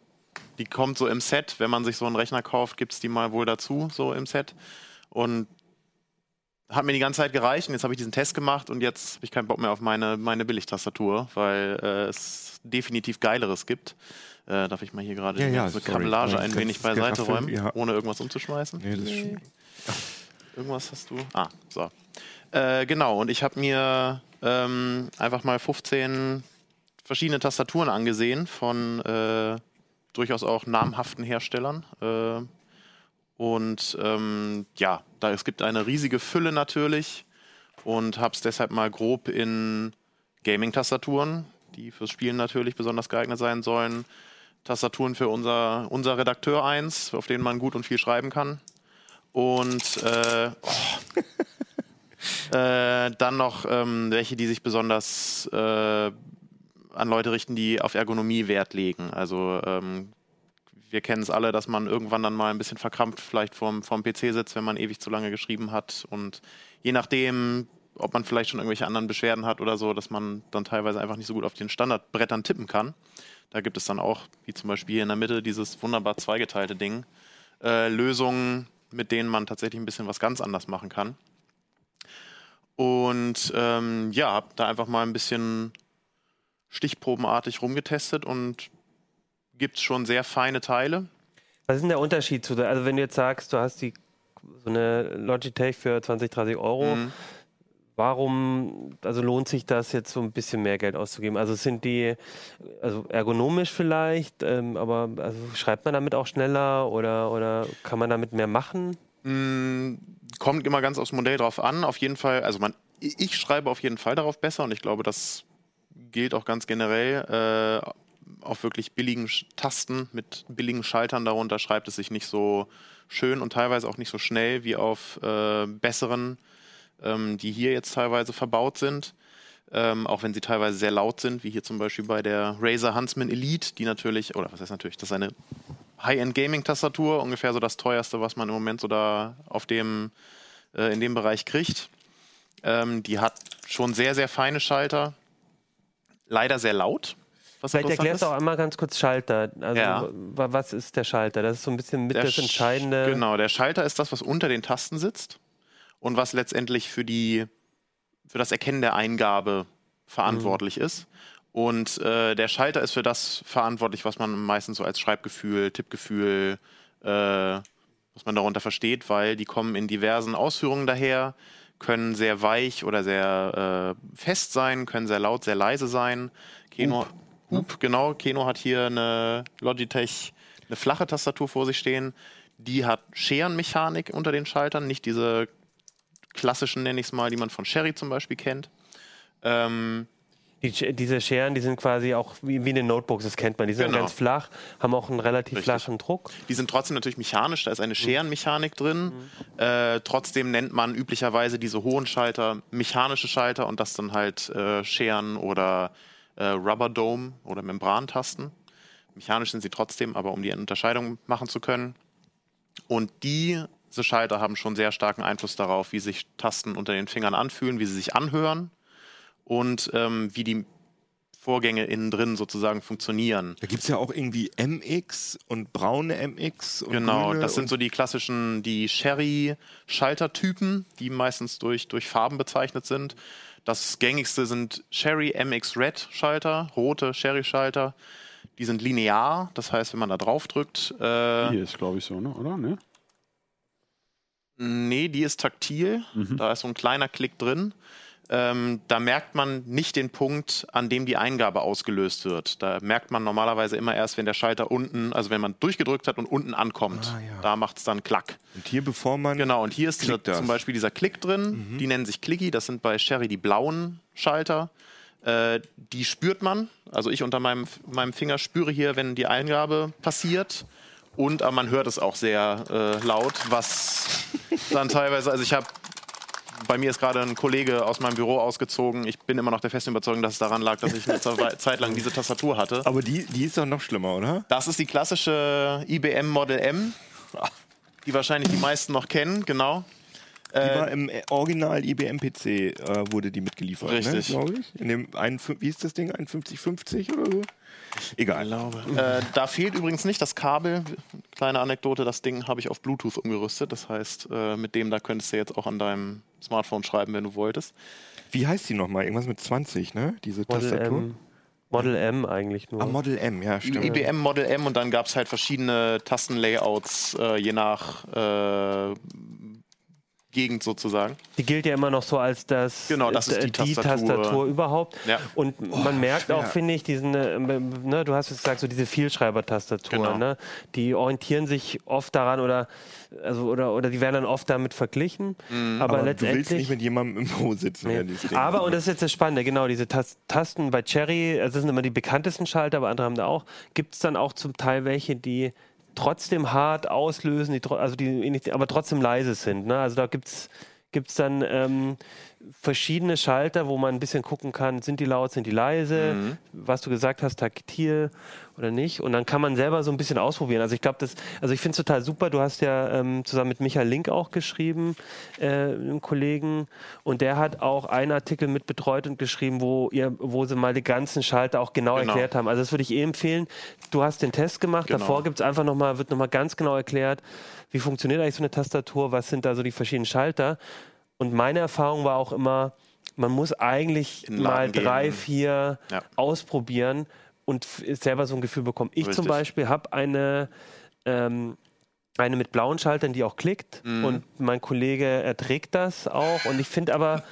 die kommt so im Set, wenn man sich so einen Rechner kauft, gibt es die mal wohl dazu, so im Set. Und hat mir die ganze Zeit gereicht und jetzt habe ich diesen Test gemacht und jetzt habe ich keinen Bock mehr auf meine, meine Billigtastatur, weil äh, es definitiv Geileres gibt. Äh, darf ich mal hier gerade ja, diese ja, Kabellage ein wenig beiseite räumen, ja. ohne irgendwas umzuschmeißen? Nee, das ist Irgendwas hast du? Ah, so. Äh, genau, und ich habe mir ähm, einfach mal 15 verschiedene Tastaturen angesehen von äh, durchaus auch namhaften Herstellern. Äh, und ähm, ja, da, es gibt eine riesige Fülle natürlich und habe es deshalb mal grob in Gaming-Tastaturen, die fürs Spielen natürlich besonders geeignet sein sollen. Tastaturen für unser, unser Redakteur 1, auf denen man gut und viel schreiben kann. Und äh, oh. Äh, dann noch ähm, welche, die sich besonders äh, an Leute richten, die auf Ergonomie Wert legen. Also ähm, wir kennen es alle, dass man irgendwann dann mal ein bisschen verkrampft vielleicht vorm, vorm PC sitzt, wenn man ewig zu lange geschrieben hat. Und je nachdem, ob man vielleicht schon irgendwelche anderen Beschwerden hat oder so, dass man dann teilweise einfach nicht so gut auf den Standardbrettern tippen kann. Da gibt es dann auch, wie zum Beispiel hier in der Mitte, dieses wunderbar zweigeteilte Ding, äh, Lösungen, mit denen man tatsächlich ein bisschen was ganz anders machen kann. Und ähm, ja, habe da einfach mal ein bisschen stichprobenartig rumgetestet und gibt es schon sehr feine Teile. Was ist denn der Unterschied zu der, also wenn du jetzt sagst, du hast die so eine Logitech für 20, 30 Euro, mhm. warum, also lohnt sich das jetzt so ein bisschen mehr Geld auszugeben? Also sind die, also ergonomisch vielleicht, ähm, aber also schreibt man damit auch schneller oder, oder kann man damit mehr machen? Mhm kommt immer ganz aufs Modell drauf an. Auf jeden Fall, also man, ich schreibe auf jeden Fall darauf besser und ich glaube, das gilt auch ganz generell. Äh, auf wirklich billigen Tasten mit billigen Schaltern darunter schreibt es sich nicht so schön und teilweise auch nicht so schnell wie auf äh, besseren, ähm, die hier jetzt teilweise verbaut sind. Ähm, auch wenn sie teilweise sehr laut sind, wie hier zum Beispiel bei der Razer Huntsman Elite, die natürlich, oder was heißt natürlich, das ist eine High-End-Gaming-Tastatur, ungefähr so das teuerste, was man im Moment so da auf dem, äh, in dem Bereich kriegt. Ähm, die hat schon sehr, sehr feine Schalter, leider sehr laut. Vielleicht erklärst du auch einmal ganz kurz Schalter. Also ja. was ist der Schalter? Das ist so ein bisschen mit der das Entscheidende. Genau, der Schalter ist das, was unter den Tasten sitzt und was letztendlich für die für das Erkennen der Eingabe verantwortlich mhm. ist. Und äh, der Schalter ist für das verantwortlich, was man meistens so als Schreibgefühl, Tippgefühl, äh, was man darunter versteht, weil die kommen in diversen Ausführungen daher, können sehr weich oder sehr äh, fest sein, können sehr laut, sehr leise sein. Keno, Hup. Genau. Keno hat hier eine Logitech, eine flache Tastatur vor sich stehen. Die hat Scherenmechanik unter den Schaltern, nicht diese klassischen, nenne ich es mal, die man von Sherry zum Beispiel kennt. Ähm, die, diese Scheren, die sind quasi auch wie, wie in den Notebooks, das kennt man. Die sind genau. ganz flach, haben auch einen relativ Richtig. flachen Druck. Die sind trotzdem natürlich mechanisch, da ist eine mhm. Scherenmechanik drin. Mhm. Äh, trotzdem nennt man üblicherweise diese hohen Schalter mechanische Schalter und das dann halt äh, Scheren oder äh, Rubber Dome oder Membrantasten. Mechanisch sind sie trotzdem, aber um die Unterscheidung machen zu können. Und die diese Schalter haben schon sehr starken Einfluss darauf, wie sich Tasten unter den Fingern anfühlen, wie sie sich anhören und ähm, wie die Vorgänge innen drin sozusagen funktionieren. Da gibt es ja auch irgendwie MX und braune MX. Und genau, das sind so die klassischen, die Sherry-Schaltertypen, die meistens durch, durch Farben bezeichnet sind. Das gängigste sind Sherry MX Red Schalter, rote Sherry Schalter. Die sind linear, das heißt, wenn man da drauf drückt. Äh, Hier ist, glaube ich, so, ne? oder? Ne? Nee, die ist taktil. Mhm. Da ist so ein kleiner Klick drin. Ähm, da merkt man nicht den Punkt, an dem die Eingabe ausgelöst wird. Da merkt man normalerweise immer erst, wenn der Schalter unten, also wenn man durchgedrückt hat und unten ankommt. Ah, ja. Da macht es dann Klack. Und hier, bevor man. Genau, und hier ist dieser, zum Beispiel dieser Klick drin. Mhm. Die nennen sich Clicky. Das sind bei Sherry die blauen Schalter. Äh, die spürt man. Also ich unter meinem, meinem Finger spüre hier, wenn die Eingabe passiert. Und aber man hört es auch sehr äh, laut, was dann teilweise, also ich habe bei mir ist gerade ein Kollege aus meinem Büro ausgezogen. Ich bin immer noch der festen Überzeugung, dass es daran lag, dass ich eine Zeit lang diese Tastatur hatte. Aber die, die ist doch noch schlimmer, oder? Das ist die klassische IBM Model M, die wahrscheinlich die meisten noch kennen, genau. Die äh, war im Original IBM-PC, äh, wurde die mitgeliefert, ne, Richtig. Ne, glaube ich. In dem, ein, wie ist das Ding, 5150 oder so? Egal. Äh, da fehlt übrigens nicht das Kabel. Kleine Anekdote, das Ding habe ich auf Bluetooth umgerüstet. Das heißt, äh, mit dem da könntest du jetzt auch an deinem Smartphone schreiben, wenn du wolltest. Wie heißt die nochmal? Irgendwas mit 20, ne? Diese Model Tastatur? M. Model M eigentlich nur. Ah, Model M, ja, stimmt. IBM Model M und dann gab es halt verschiedene Tastenlayouts, äh, je nach äh, Gegend sozusagen. Die gilt ja immer noch so als das, genau, das ist die, die Tastatur. Tastatur. überhaupt. Ja. Und oh, man merkt schwer. auch, finde ich, diesen, äh, ne, du hast es gesagt, so diese Vielschreibertastatur, genau. ne, die orientieren sich oft daran oder also oder oder die werden dann oft damit verglichen. Mhm. Aber, aber, letztendlich. Du willst nicht mit jemandem im Büro sitzen. Nee. aber und das ist jetzt das Spannende, genau diese Tas Tasten bei Cherry, also das sind immer die bekanntesten Schalter, aber andere haben da auch. Gibt es dann auch zum Teil welche, die trotzdem hart auslösen, die, also die, aber trotzdem leise sind. Ne? Also da gibt es gibt es dann ähm, verschiedene Schalter, wo man ein bisschen gucken kann, sind die laut, sind die leise, mhm. was du gesagt hast, taktil oder nicht. Und dann kann man selber so ein bisschen ausprobieren. Also ich glaube, das, also ich finde es total super. Du hast ja ähm, zusammen mit Michael Link auch geschrieben, äh, einem Kollegen, und der hat auch einen Artikel mit betreut und geschrieben, wo ihr, wo sie mal die ganzen Schalter auch genau, genau. erklärt haben. Also das würde ich eh empfehlen. Du hast den Test gemacht, genau. davor gibt es einfach nochmal, wird nochmal ganz genau erklärt, wie funktioniert eigentlich so eine Tastatur, was sind da so die verschiedenen Schalter. Und meine Erfahrung war auch immer, man muss eigentlich mal drei, gehen. vier ja. ausprobieren und selber so ein Gefühl bekommen. Ich Richtig. zum Beispiel habe eine, ähm, eine mit blauen Schaltern, die auch klickt mhm. und mein Kollege erträgt das auch. Und ich finde aber,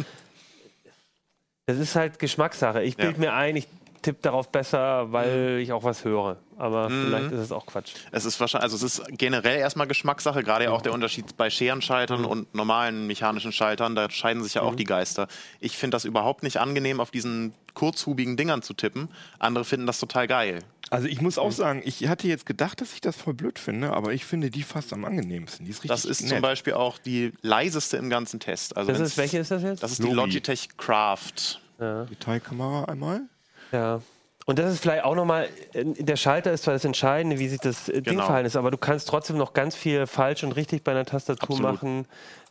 das ist halt Geschmackssache. Ich bilde ja. mir ein, ich tippe darauf besser, weil mhm. ich auch was höre. Aber mhm. vielleicht ist es auch Quatsch. Es ist wahrscheinlich, also es ist generell erstmal Geschmackssache, gerade ja auch der Unterschied bei Scherenschaltern mhm. und normalen mechanischen Schaltern, da scheiden sich ja auch mhm. die Geister. Ich finde das überhaupt nicht angenehm, auf diesen kurzhubigen Dingern zu tippen. Andere finden das total geil. Also ich muss auch sagen, ich hatte jetzt gedacht, dass ich das voll blöd finde, aber ich finde die fast am angenehmsten. Die ist das ist nett. zum Beispiel auch die leiseste im ganzen Test. Also das ist, welche ist das jetzt? Das ist Logi. die Logitech Craft. Ja. Detailkamera einmal. Ja. Und das ist vielleicht auch nochmal, der Schalter ist zwar das Entscheidende, wie sich das genau. Ding verhalten ist, aber du kannst trotzdem noch ganz viel falsch und richtig bei einer Tastatur Absolut. machen.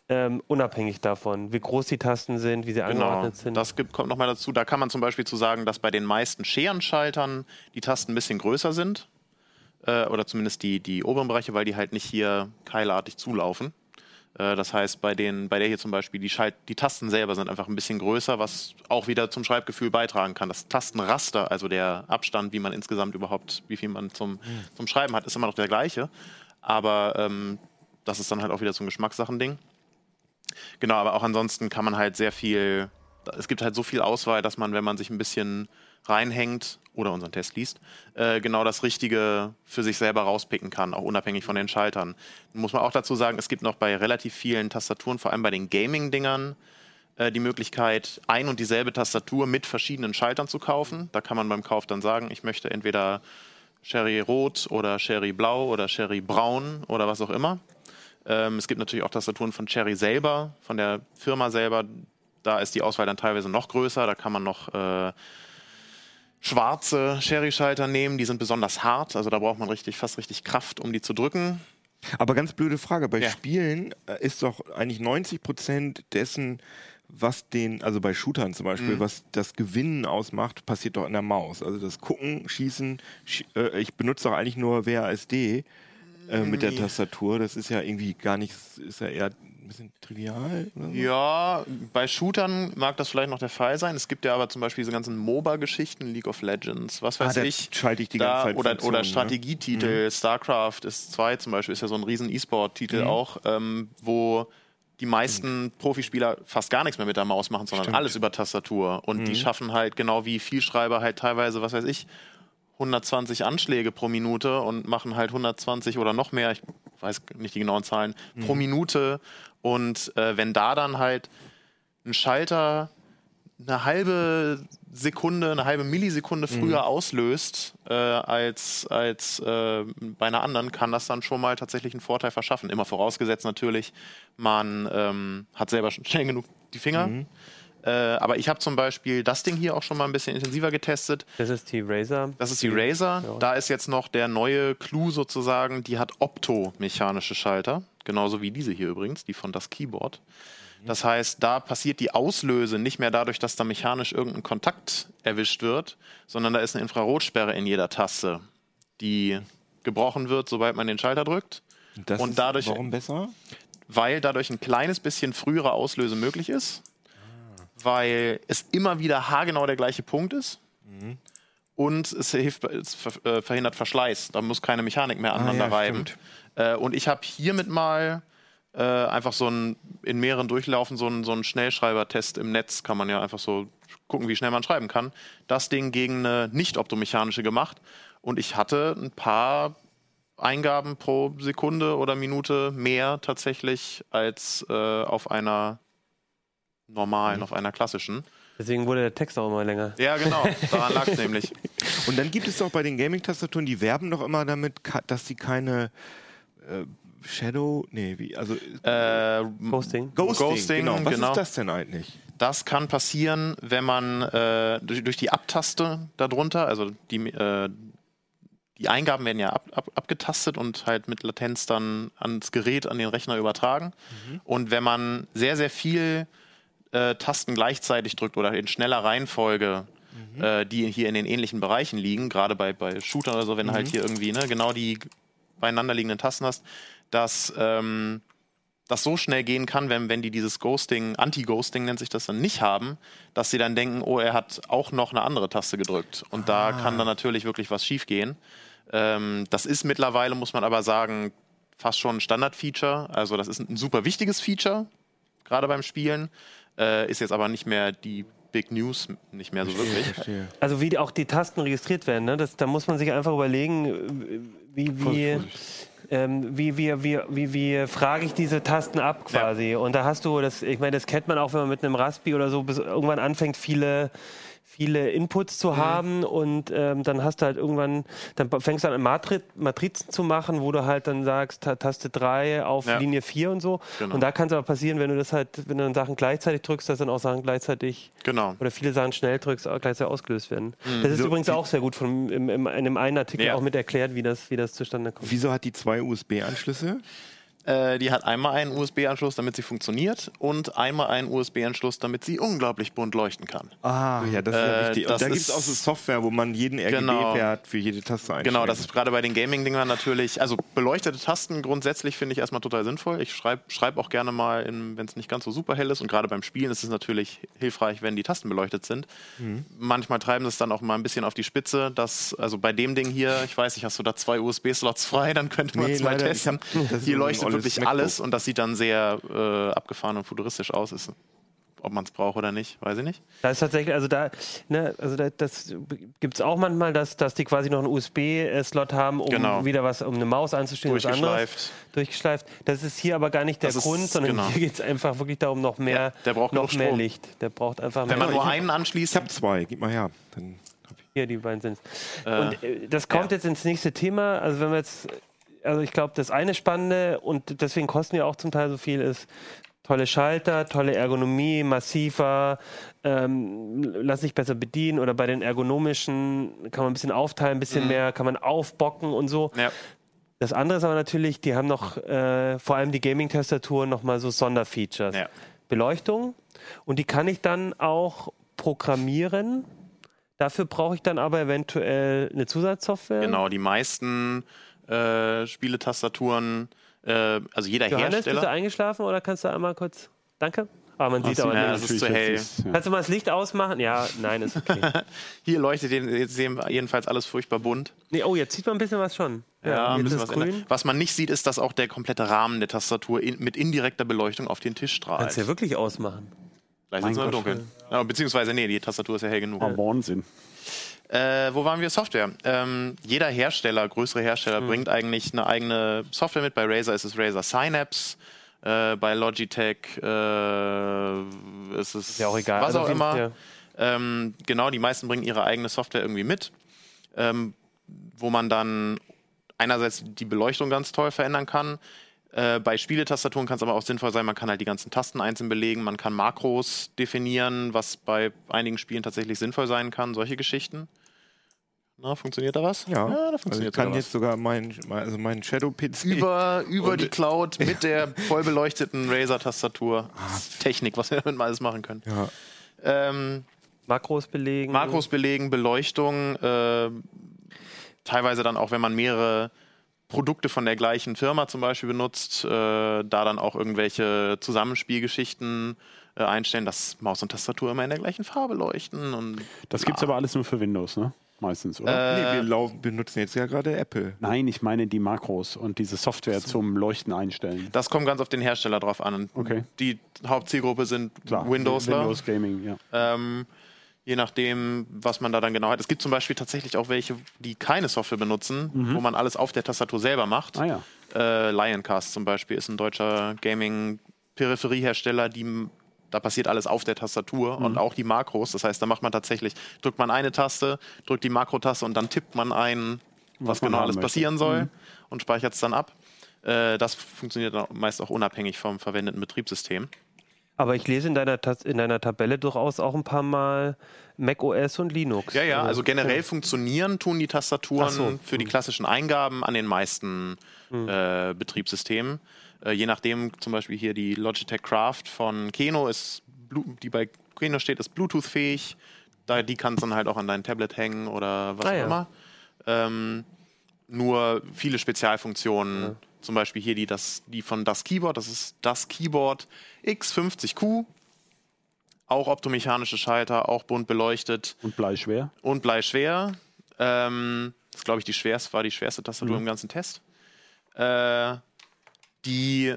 Ähm, unabhängig davon, wie groß die Tasten sind, wie sie genau. angeordnet sind. Das gibt, kommt nochmal dazu. Da kann man zum Beispiel zu sagen, dass bei den meisten Scherenschaltern die Tasten ein bisschen größer sind. Äh, oder zumindest die, die oberen Bereiche, weil die halt nicht hier keilartig zulaufen. Äh, das heißt, bei, den, bei der hier zum Beispiel, die, Schalt, die Tasten selber sind einfach ein bisschen größer, was auch wieder zum Schreibgefühl beitragen kann. Das Tastenraster, also der Abstand, wie man insgesamt überhaupt, wie viel man zum, mhm. zum Schreiben hat, ist immer noch der gleiche. Aber ähm, das ist dann halt auch wieder so ein Geschmackssachen-Ding. Genau, aber auch ansonsten kann man halt sehr viel, es gibt halt so viel Auswahl, dass man, wenn man sich ein bisschen reinhängt oder unseren Test liest, äh, genau das Richtige für sich selber rauspicken kann, auch unabhängig von den Schaltern. Muss man auch dazu sagen, es gibt noch bei relativ vielen Tastaturen, vor allem bei den Gaming-Dingern, äh, die Möglichkeit, ein und dieselbe Tastatur mit verschiedenen Schaltern zu kaufen. Da kann man beim Kauf dann sagen, ich möchte entweder Sherry Rot oder Sherry Blau oder Sherry Braun oder was auch immer. Ähm, es gibt natürlich auch Tastaturen von Cherry selber, von der Firma selber. Da ist die Auswahl dann teilweise noch größer. Da kann man noch äh, schwarze Sherry-Schalter nehmen, die sind besonders hart, also da braucht man richtig, fast richtig Kraft, um die zu drücken. Aber ganz blöde Frage, bei ja. Spielen äh, ist doch eigentlich 90 Prozent dessen, was den, also bei Shootern zum Beispiel, mhm. was das Gewinnen ausmacht, passiert doch in der Maus. Also das Gucken, Schießen, sch äh, ich benutze doch eigentlich nur WASD äh, mit der Tastatur. Das ist ja irgendwie gar nichts, ist ja eher ein bisschen trivial? So? Ja, bei Shootern mag das vielleicht noch der Fall sein. Es gibt ja aber zum Beispiel diese ganzen MOBA-Geschichten, League of Legends, was weiß ah, ich. Schalte ich die da, ganze Zeit oder, Funktion, oder ne? Strategietitel, mhm. StarCraft ist 2 zum Beispiel, ist ja so ein riesen E-Sport-Titel mhm. auch, ähm, wo die meisten Stimmt. Profispieler fast gar nichts mehr mit der Maus machen, sondern Stimmt. alles über Tastatur. Und mhm. die schaffen halt genau wie Vielschreiber halt teilweise, was weiß ich, 120 Anschläge pro Minute und machen halt 120 oder noch mehr, ich weiß nicht die genauen Zahlen, mhm. pro Minute und äh, wenn da dann halt ein Schalter eine halbe Sekunde, eine halbe Millisekunde früher mhm. auslöst äh, als, als äh, bei einer anderen, kann das dann schon mal tatsächlich einen Vorteil verschaffen. Immer vorausgesetzt natürlich, man ähm, hat selber schnell genug die Finger. Mhm. Äh, aber ich habe zum Beispiel das Ding hier auch schon mal ein bisschen intensiver getestet. Das ist die Razer. Das ist die Razer. Ja. Da ist jetzt noch der neue Clou sozusagen, die hat optomechanische Schalter. Genauso wie diese hier übrigens, die von das Keyboard. Das heißt, da passiert die Auslöse nicht mehr dadurch, dass da mechanisch irgendein Kontakt erwischt wird, sondern da ist eine Infrarotsperre in jeder Taste, die gebrochen wird, sobald man den Schalter drückt. Das und dadurch, warum besser? Weil dadurch ein kleines bisschen frühere Auslöse möglich ist. Weil es immer wieder haargenau der gleiche Punkt ist. Mhm. Und es, hilft, es äh, verhindert Verschleiß. Da muss keine Mechanik mehr aneinander ah, ja, reiben. Äh, und ich habe hiermit mal äh, einfach so ein, in mehreren Durchlaufen so ein, so Schnellschreibertest im Netz, kann man ja einfach so gucken, wie schnell man schreiben kann. Das Ding gegen eine nicht optomechanische gemacht. Und ich hatte ein paar Eingaben pro Sekunde oder Minute mehr tatsächlich als äh, auf einer normalen, mhm. auf einer klassischen. Deswegen wurde der Text auch immer länger. Ja, genau. Daran lag es nämlich. Und dann gibt es doch bei den Gaming-Tastaturen, die werben doch immer damit, dass sie keine äh, Shadow, nee, wie, also äh, Ghosting. Ghosting. Ghosting, genau. Was genau. ist das denn eigentlich? Das kann passieren, wenn man äh, durch, durch, die Abtaste darunter, also die, äh, die Eingaben werden ja ab, ab, abgetastet und halt mit Latenz dann ans Gerät, an den Rechner übertragen. Mhm. Und wenn man sehr, sehr viel äh, Tasten gleichzeitig drückt oder in schneller Reihenfolge Mhm. Äh, die hier in den ähnlichen Bereichen liegen, gerade bei, bei Shootern oder so, wenn halt mhm. halt hier irgendwie ne, genau die beieinander liegenden Tasten hast, dass ähm, das so schnell gehen kann, wenn, wenn die dieses Ghosting, Anti-Ghosting nennt sich das dann nicht haben, dass sie dann denken, oh, er hat auch noch eine andere Taste gedrückt. Und ah. da kann dann natürlich wirklich was schiefgehen. Ähm, das ist mittlerweile, muss man aber sagen, fast schon ein Standard-Feature. Also das ist ein, ein super wichtiges Feature, gerade beim Spielen. Äh, ist jetzt aber nicht mehr die Big News nicht mehr so wirklich. Also wie auch die Tasten registriert werden, ne? das, da muss man sich einfach überlegen, wie, wie, ähm, wie, wie, wie, wie, wie frage ich diese Tasten ab quasi. Ja. Und da hast du, das, ich meine, das kennt man auch, wenn man mit einem Raspi oder so bis irgendwann anfängt, viele viele Inputs zu mhm. haben und ähm, dann hast du halt irgendwann, dann fängst du an Matri Matrizen zu machen, wo du halt dann sagst, Taste 3 auf ja. Linie 4 und so. Genau. Und da kann es aber passieren, wenn du das halt, wenn du dann Sachen gleichzeitig drückst, dass dann auch Sachen gleichzeitig genau. oder viele Sachen schnell drückst, gleichzeitig ausgelöst werden. Mhm. Das ist so, übrigens auch sehr gut von, im, im, in einem einen Artikel ja. auch mit erklärt, wie das, wie das zustande kommt. Wieso hat die zwei USB-Anschlüsse? Äh, die hat einmal einen USB-Anschluss, damit sie funktioniert und einmal einen USB-Anschluss, damit sie unglaublich bunt leuchten kann. Ah, ja, das ist ja äh, wichtig. Und da gibt es auch so Software, wo man jeden RGB-Wert genau, für jede Taste einstellt. Genau, das ist gerade bei den Gaming-Dingern natürlich, also beleuchtete Tasten grundsätzlich finde ich erstmal total sinnvoll. Ich schreibe schreib auch gerne mal, wenn es nicht ganz so super hell ist und gerade beim Spielen ist es natürlich hilfreich, wenn die Tasten beleuchtet sind. Mhm. Manchmal treiben sie es dann auch mal ein bisschen auf die Spitze, dass, also bei dem Ding hier, ich weiß nicht, hast du da zwei USB-Slots frei, dann könnte man es nee, mal testen. Hier leuchtet wirklich MacBook. alles und das sieht dann sehr äh, abgefahren und futuristisch aus. Ist, ob man es braucht oder nicht, weiß ich nicht. Da ist tatsächlich, also da, ne, also da, das gibt es auch manchmal, dass, dass die quasi noch einen USB-Slot haben, um genau. wieder was, um eine Maus anzustellen. Durchgeschleift. Durchgeschleift. Das ist hier aber gar nicht der das Grund, ist, sondern genau. hier geht es einfach wirklich darum, noch mehr, ja, der braucht noch mehr Licht. Der braucht einfach Wenn man nur einen anschließt. Ich habe zwei, gib mal her. Dann hier, die beiden sind äh, Und äh, das kommt ja. jetzt ins nächste Thema. Also wenn wir jetzt also ich glaube, das eine Spannende und deswegen kosten ja auch zum Teil so viel ist, tolle Schalter, tolle Ergonomie, massiver, ähm, lass sich besser bedienen oder bei den ergonomischen kann man ein bisschen aufteilen, ein bisschen mhm. mehr, kann man aufbocken und so. Ja. Das andere ist aber natürlich, die haben noch äh, vor allem die Gaming-Tastaturen nochmal so Sonderfeatures. Ja. Beleuchtung und die kann ich dann auch programmieren. Dafür brauche ich dann aber eventuell eine Zusatzsoftware. Genau, die meisten äh, Spieletastaturen, äh, also jeder Johannes, Hersteller. Bist du eingeschlafen oder kannst du einmal kurz. Danke. Aber man sieht aber ja, nicht. Es ist zu hell. ja. Kannst du mal das Licht ausmachen? Ja, nein, ist okay. Hier leuchtet jetzt sehen wir jedenfalls alles furchtbar bunt. Nee, oh, jetzt sieht man ein bisschen was schon. Ja, ja ein bisschen was, grün. was man nicht sieht, ist, dass auch der komplette Rahmen der Tastatur in, mit indirekter Beleuchtung auf den Tisch strahlt. Kannst du ja wirklich ausmachen. Vielleicht ist es im Dunkeln. Ja, beziehungsweise, nee, die Tastatur ist ja hell genug. Oh, Wahnsinn. Äh, wo waren wir? Software. Ähm, jeder Hersteller, größere Hersteller, mhm. bringt eigentlich eine eigene Software mit. Bei Razer ist es Razer Synapse. Äh, bei Logitech äh, ist es ja auch egal. was also auch immer. Ja. Ähm, genau, die meisten bringen ihre eigene Software irgendwie mit, ähm, wo man dann einerseits die Beleuchtung ganz toll verändern kann. Äh, bei Spieletastaturen kann es aber auch sinnvoll sein, man kann halt die ganzen Tasten einzeln belegen, man kann Makros definieren, was bei einigen Spielen tatsächlich sinnvoll sein kann, solche Geschichten. Na, funktioniert da was? Ja, ja da funktioniert also ich kann jetzt was. sogar meinen also mein Shadow-PC über, über die Cloud mit der voll beleuchteten Razer-Tastatur. Ah. Technik, was wir damit mal alles machen können. Ja. Ähm, Makros belegen. Makros belegen, Beleuchtung. Äh, teilweise dann auch, wenn man mehrere Produkte von der gleichen Firma zum Beispiel benutzt, äh, da dann auch irgendwelche Zusammenspielgeschichten äh, einstellen, dass Maus und Tastatur immer in der gleichen Farbe leuchten. Und, das gibt es aber alles nur für Windows, ne? meistens, oder? Äh, nee, wir benutzen jetzt ja gerade Apple. Nein, ich meine die Makros und diese Software so. zum Leuchten einstellen. Das kommt ganz auf den Hersteller drauf an. Okay. Die Hauptzielgruppe sind Klar, Windowsler. Windows Gaming, ja. Ähm, je nachdem, was man da dann genau hat. Es gibt zum Beispiel tatsächlich auch welche, die keine Software benutzen, mhm. wo man alles auf der Tastatur selber macht. Ah, ja. äh, Lioncast zum Beispiel ist ein deutscher Gaming-Peripheriehersteller, die da passiert alles auf der Tastatur mhm. und auch die Makros. Das heißt, da macht man tatsächlich, drückt man eine Taste, drückt die Makrotaste und dann tippt man ein, was, was genau alles möchte. passieren soll mhm. und speichert es dann ab. Äh, das funktioniert meist auch unabhängig vom verwendeten Betriebssystem. Aber ich lese in deiner, in deiner Tabelle durchaus auch ein paar Mal Mac OS und Linux. Ja, ja, also generell funktionieren tun die Tastaturen so. für die klassischen Eingaben an den meisten hm. äh, Betriebssystemen. Äh, je nachdem, zum Beispiel hier die Logitech Craft von Keno ist, die bei Keno steht, ist Bluetooth-fähig. Da, die kannst du dann halt auch an dein Tablet hängen oder was ah, auch ja. immer. Ähm, nur viele Spezialfunktionen, ja. Zum Beispiel hier die, das, die von das Keyboard, das ist das Keyboard X50Q. Auch optomechanische Schalter, auch bunt beleuchtet. Und bleischwer. Und bleischwer. Ähm, das ist, glaube ich, die schwerste, war die schwerste Tastatur mhm. im ganzen Test. Äh, die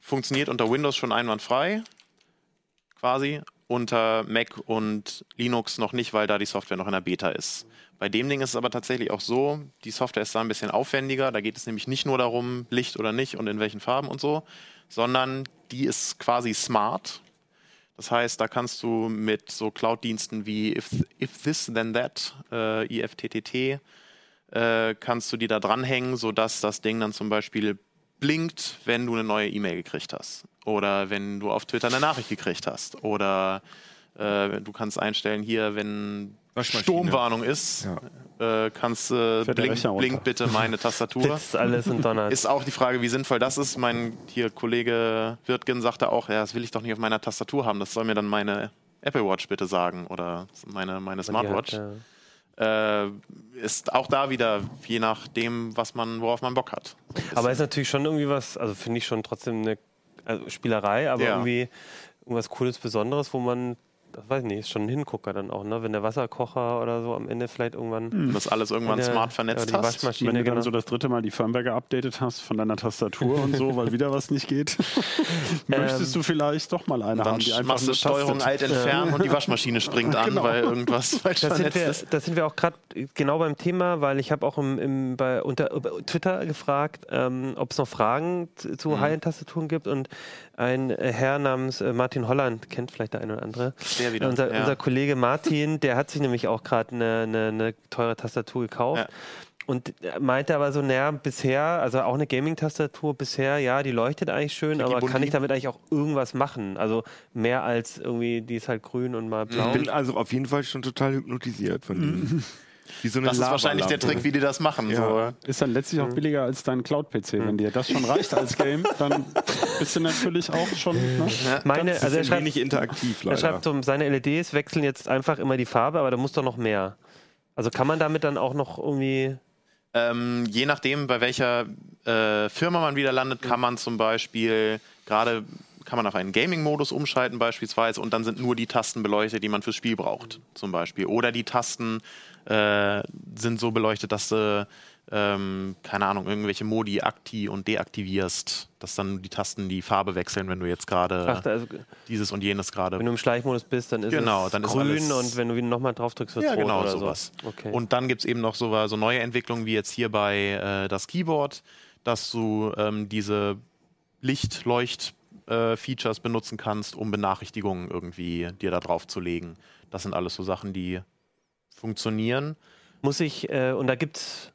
funktioniert unter Windows schon einwandfrei, quasi. Unter Mac und Linux noch nicht, weil da die Software noch in der Beta ist. Bei dem Ding ist es aber tatsächlich auch so, die Software ist da ein bisschen aufwendiger. Da geht es nämlich nicht nur darum, Licht oder nicht und in welchen Farben und so, sondern die ist quasi smart. Das heißt, da kannst du mit so Cloud-Diensten wie If, If This Then That, äh, IFTTT, äh, kannst du die da dranhängen, sodass das Ding dann zum Beispiel blinkt, wenn du eine neue E-Mail gekriegt hast. Oder wenn du auf Twitter eine Nachricht gekriegt hast. Oder äh, du kannst einstellen hier, wenn Sturmwarnung ist, ja. äh, kannst äh, blink, blink, bitte meine Tastatur. Blitzt alles und donnert. Ist auch die Frage, wie sinnvoll das ist. Mein hier Kollege Wirtgen sagte auch, ja, das will ich doch nicht auf meiner Tastatur haben. Das soll mir dann meine Apple Watch bitte sagen oder meine, meine Smartwatch. Hat, ja. äh, ist auch da wieder je nachdem, was man, worauf man Bock hat. Aber ist natürlich schon irgendwie was, also finde ich schon trotzdem eine also Spielerei, aber ja. irgendwie irgendwas Cooles, Besonderes, wo man das weiß ich nicht, ist schon ein Hingucker dann auch, ne? Wenn der Wasserkocher oder so am Ende vielleicht irgendwann. Mhm. Das alles irgendwann der, smart vernetzt ja, hast. Wenn du dann genau. so das dritte Mal die Firmware geupdatet hast von deiner Tastatur und so, weil wieder was nicht geht, möchtest du vielleicht doch mal eine dann haben, die einfach machst du Steuerung alt entfernen ja. und die Waschmaschine springt an, genau. weil irgendwas falsch das vernetzt wir, ist. Das sind wir auch gerade genau beim Thema, weil ich habe auch im, im, bei, unter Twitter gefragt, ähm, ob es noch Fragen zu mhm. High-End-Tastaturen gibt und ein Herr namens äh, Martin Holland, kennt vielleicht der eine oder andere. Der wieder. Unser, ja. unser Kollege Martin, der hat sich nämlich auch gerade eine, eine, eine, teure Tastatur gekauft. Ja. Und meinte aber so, naja, bisher, also auch eine Gaming-Tastatur bisher, ja, die leuchtet eigentlich schön, aber kann ich damit eigentlich auch irgendwas machen? Also mehr als irgendwie, die ist halt grün und mal blau. Ich bin also auf jeden Fall schon total hypnotisiert von mhm. Wie so das ist wahrscheinlich der Trick, wie die das machen. Ja. So. Ist dann letztlich auch billiger als dein Cloud-PC. Wenn dir das schon reicht als Game, dann bist du natürlich auch schon. Ne? Meine, also er schreibt, nicht interaktiv. Leider. Er schreibt, um, seine LEDs wechseln jetzt einfach immer die Farbe, aber da muss doch noch mehr. Also kann man damit dann auch noch irgendwie. Ähm, je nachdem, bei welcher äh, Firma man wieder landet, kann man zum Beispiel gerade kann man auf einen Gaming-Modus umschalten beispielsweise und dann sind nur die Tasten beleuchtet, die man fürs Spiel braucht, zum Beispiel. Oder die Tasten äh, sind so beleuchtet, dass du, ähm, keine Ahnung, irgendwelche Modi akti und deaktivierst, dass dann die Tasten die Farbe wechseln, wenn du jetzt gerade also, dieses und jenes gerade. Wenn du im Schleichmodus bist, dann ist genau, es dann grün ist und wenn du nochmal drauf drückst, wird es ja, rot genau, oder sowas. So. Okay. Und dann gibt es eben noch so, so, neue Entwicklungen wie jetzt hier bei äh, das Keyboard, dass du ähm, diese Lichtleucht äh, Features benutzen kannst, um Benachrichtigungen irgendwie dir da drauf zu legen. Das sind alles so Sachen, die funktionieren. Muss ich, äh, und da gibt es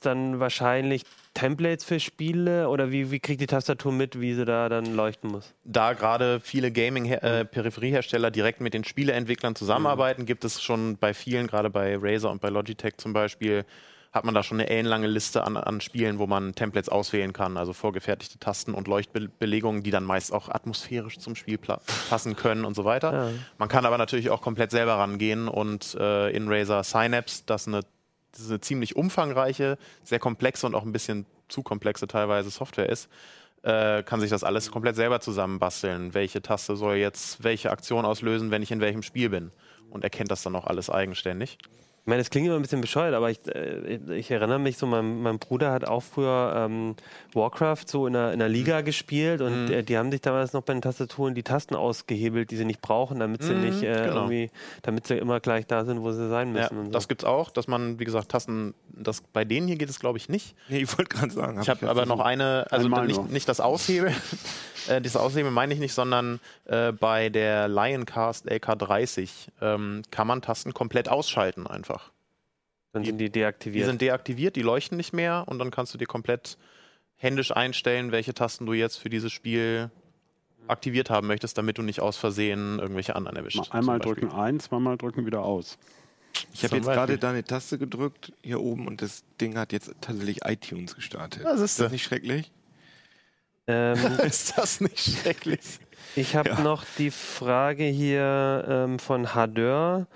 dann wahrscheinlich Templates für Spiele oder wie, wie kriegt die Tastatur mit, wie sie da dann leuchten muss? Da gerade viele Gaming-Peripheriehersteller äh, direkt mit den Spieleentwicklern zusammenarbeiten, mhm. gibt es schon bei vielen, gerade bei Razer und bei Logitech zum Beispiel, hat man da schon eine ellenlange Liste an, an Spielen, wo man Templates auswählen kann, also vorgefertigte Tasten und Leuchtbelegungen, die dann meist auch atmosphärisch zum Spiel passen können und so weiter. Ja. Man kann aber natürlich auch komplett selber rangehen und äh, in Razer Synapse, das eine, das eine ziemlich umfangreiche, sehr komplexe und auch ein bisschen zu komplexe teilweise Software ist, äh, kann sich das alles komplett selber zusammenbasteln. Welche Taste soll jetzt welche Aktion auslösen, wenn ich in welchem Spiel bin? Und erkennt das dann auch alles eigenständig. Ich meine, das klingt immer ein bisschen bescheuert, aber ich, äh, ich erinnere mich so, mein, mein Bruder hat auch früher ähm, Warcraft so in einer, in einer Liga mhm. gespielt und mhm. äh, die haben sich damals noch bei den Tastaturen die Tasten ausgehebelt, die sie nicht brauchen, damit sie mhm, nicht äh, genau. irgendwie, damit sie immer gleich da sind, wo sie sein müssen. Ja, so. Das gibt's auch, dass man, wie gesagt, Tasten, das bei denen hier geht es glaube ich nicht. Nee, ich wollte gerade sagen. ich habe hab aber noch eine, also nicht, nicht das Aushebeln. äh, dieses Aushebeln meine ich nicht, sondern äh, bei der Lioncast LK30 ähm, kann man Tasten komplett ausschalten einfach. Dann die, sind die deaktiviert. Die sind deaktiviert, die leuchten nicht mehr und dann kannst du dir komplett händisch einstellen, welche Tasten du jetzt für dieses Spiel aktiviert haben möchtest, damit du nicht aus Versehen irgendwelche anderen erwischt. Mal einmal drücken ein, zweimal drücken wieder aus. Ich habe jetzt gerade deine Taste gedrückt hier oben und das Ding hat jetzt tatsächlich iTunes gestartet. Was ist, ist das nicht schrecklich? Ähm, ist das nicht schrecklich? Ich habe ja. noch die Frage hier ähm, von Hadeur.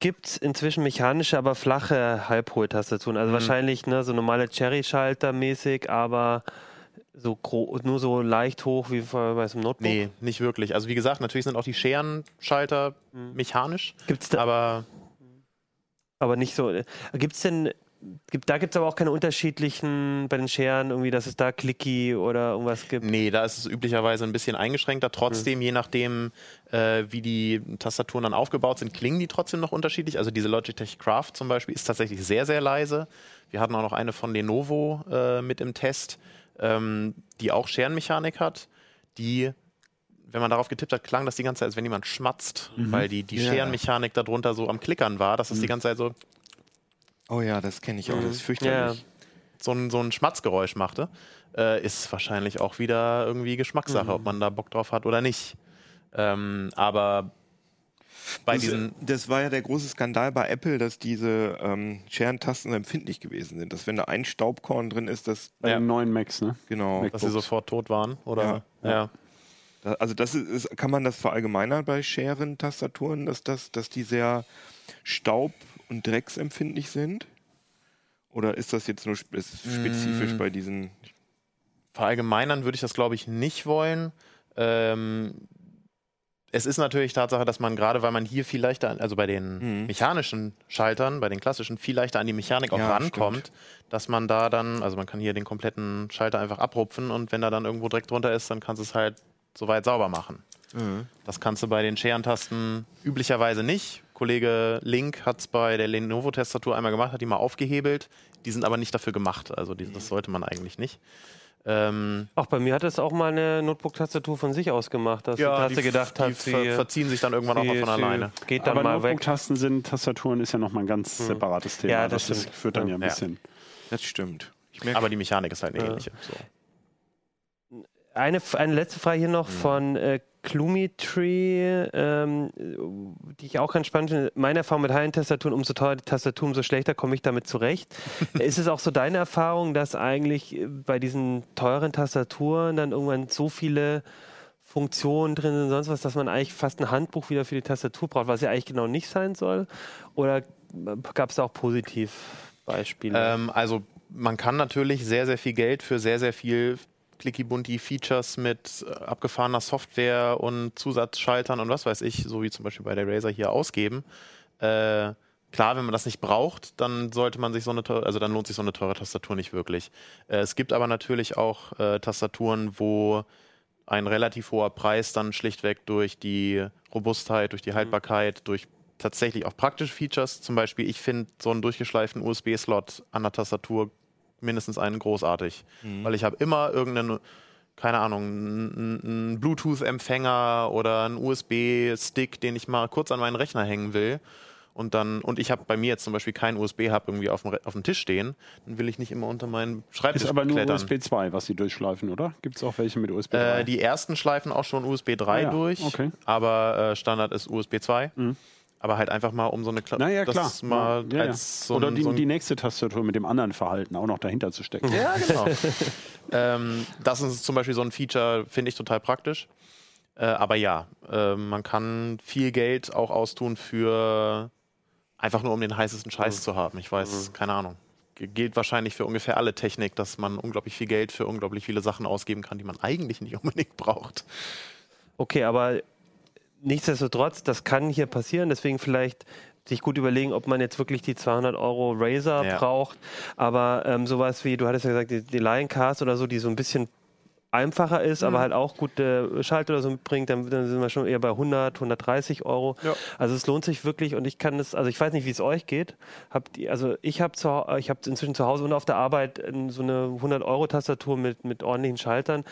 Gibt es inzwischen mechanische, aber flache Halbhohltastaturen? Also mhm. wahrscheinlich ne, so normale Cherry-Schalter mäßig, aber so nur so leicht hoch wie bei so einem Notebook? Nee, nicht wirklich. Also wie gesagt, natürlich sind auch die Scherenschalter mhm. mechanisch. Gibt's da, aber aber nicht so. Gibt es denn Gibt, da gibt es aber auch keine unterschiedlichen bei den Scheren, irgendwie, dass es da Clicky oder irgendwas gibt. Nee, da ist es üblicherweise ein bisschen eingeschränkter. Trotzdem, mhm. je nachdem, äh, wie die Tastaturen dann aufgebaut sind, klingen die trotzdem noch unterschiedlich. Also diese Logitech Craft zum Beispiel ist tatsächlich sehr, sehr leise. Wir hatten auch noch eine von Lenovo äh, mit im Test, ähm, die auch Scherenmechanik hat. Die wenn man darauf getippt hat, klang das die ganze Zeit, als wenn jemand schmatzt, mhm. weil die, die ja. Scherenmechanik darunter so am Klickern war, dass es mhm. die ganze Zeit so. Oh ja, das kenne ich auch, das ist mhm. fürchterlich. Ja. So, ein, so ein Schmatzgeräusch machte. Äh, ist wahrscheinlich auch wieder irgendwie Geschmackssache, mhm. ob man da Bock drauf hat oder nicht. Ähm, aber bei das, diesen. Das war ja der große Skandal bei Apple, dass diese ähm, Scherentasten empfindlich gewesen sind. Dass wenn da ein Staubkorn drin ist, dass. Bei ja. den neuen Macs, ne? Genau. MacBooks. Dass sie sofort tot waren, oder? Ja. ja. ja. Also das ist, kann man das verallgemeinern bei Scheren-Tastaturen, dass, das, dass die sehr staub- und drecksempfindlich sind? Oder ist das jetzt nur spezifisch mm. bei diesen? Verallgemeinern würde ich das, glaube ich, nicht wollen. Ähm, es ist natürlich Tatsache, dass man gerade, weil man hier viel leichter, also bei den mhm. mechanischen Schaltern, bei den klassischen, viel leichter an die Mechanik auch ja, rankommt, stimmt. dass man da dann, also man kann hier den kompletten Schalter einfach abrupfen und wenn da dann irgendwo Dreck drunter ist, dann kannst du es halt soweit sauber machen. Mhm. Das kannst du bei den Scherentasten üblicherweise nicht. Kollege Link hat es bei der Lenovo-Tastatur einmal gemacht, hat die mal aufgehebelt. Die sind aber nicht dafür gemacht, also die, das sollte man eigentlich nicht. Ähm, Ach, bei mir hat es auch mal eine Notebook-Tastatur von sich aus gemacht, dass ja, die Taste gedacht hat, die ver verziehen sich dann irgendwann auch mal von alleine. Geht dann Aber mal Notebook-Tasten sind Tastaturen ist ja nochmal ein ganz hm. separates Thema. Ja, das, das führt dann ja, ein bisschen. Das stimmt. Aber die Mechanik ist halt eine ähnliche. So. Eine, eine letzte Frage hier noch mhm. von äh, Clumitree, ähm, die ich auch ganz spannend finde. Meine Erfahrung mit High-End-Tastaturen, umso teurer die Tastatur, umso schlechter komme ich damit zurecht. ist es auch so deine Erfahrung, dass eigentlich bei diesen teuren Tastaturen dann irgendwann so viele Funktionen drin sind, sonst was, dass man eigentlich fast ein Handbuch wieder für die Tastatur braucht, was ja eigentlich genau nicht sein soll? Oder gab es da auch Positivbeispiele? Ähm, also man kann natürlich sehr, sehr viel Geld für sehr, sehr viel Clicky-Bunti-Features mit äh, abgefahrener Software und Zusatzschaltern und was weiß ich, so wie zum Beispiel bei der Razer hier ausgeben. Äh, klar, wenn man das nicht braucht, dann sollte man sich so eine teure, also dann lohnt sich so eine teure Tastatur nicht wirklich. Äh, es gibt aber natürlich auch äh, Tastaturen, wo ein relativ hoher Preis dann schlichtweg durch die Robustheit, durch die mhm. Haltbarkeit, mhm. durch tatsächlich auch praktische Features, zum Beispiel, ich finde so einen durchgeschleiften USB-Slot an der Tastatur mindestens einen großartig. Mhm. Weil ich habe immer irgendeinen, keine Ahnung, einen Bluetooth-Empfänger oder einen USB-Stick, den ich mal kurz an meinen Rechner hängen will. Und dann, und ich habe bei mir jetzt zum Beispiel keinen USB-Hub irgendwie auf dem, auf dem Tisch stehen, dann will ich nicht immer unter meinen Schreibtisch Ist aber nur klettern. USB 2, was sie durchschleifen, oder? Gibt es auch welche mit USB 3? Äh, die ersten schleifen auch schon USB 3 ah, ja. durch, okay. aber äh, Standard ist USB 2. Mhm aber halt einfach mal um so eine Kla naja, klar. Mal ja, ja. So Oder die, so die, nächste Tastatur mit dem anderen Verhalten auch noch dahinter zu stecken. Ja, genau. ähm, das ist zum Beispiel so ein Feature, finde ich total praktisch. Äh, aber ja, äh, man kann viel Geld auch austun für einfach nur um den heißesten Scheiß mhm. zu haben. Ich weiß, mhm. keine Ahnung. Gilt wahrscheinlich für ungefähr alle Technik, dass man unglaublich viel Geld für unglaublich viele Sachen ausgeben kann, die man eigentlich nicht unbedingt braucht. Okay, aber nichtsdestotrotz, das kann hier passieren, deswegen vielleicht sich gut überlegen, ob man jetzt wirklich die 200 Euro Razer ja. braucht. Aber ähm, sowas wie, du hattest ja gesagt, die, die Lioncast oder so, die so ein bisschen einfacher ist, mhm. aber halt auch gute Schalter oder so mitbringt, dann, dann, sind wir schon eher bei 100, 130 Euro. Ja. Also es lohnt sich wirklich und ich kann das, also ich weiß nicht, wie es euch geht. Habt ihr, also ich habe ich habe inzwischen zu Hause und auf der Arbeit so eine 100 Euro Tastatur mit mit ordentlichen Schaltern.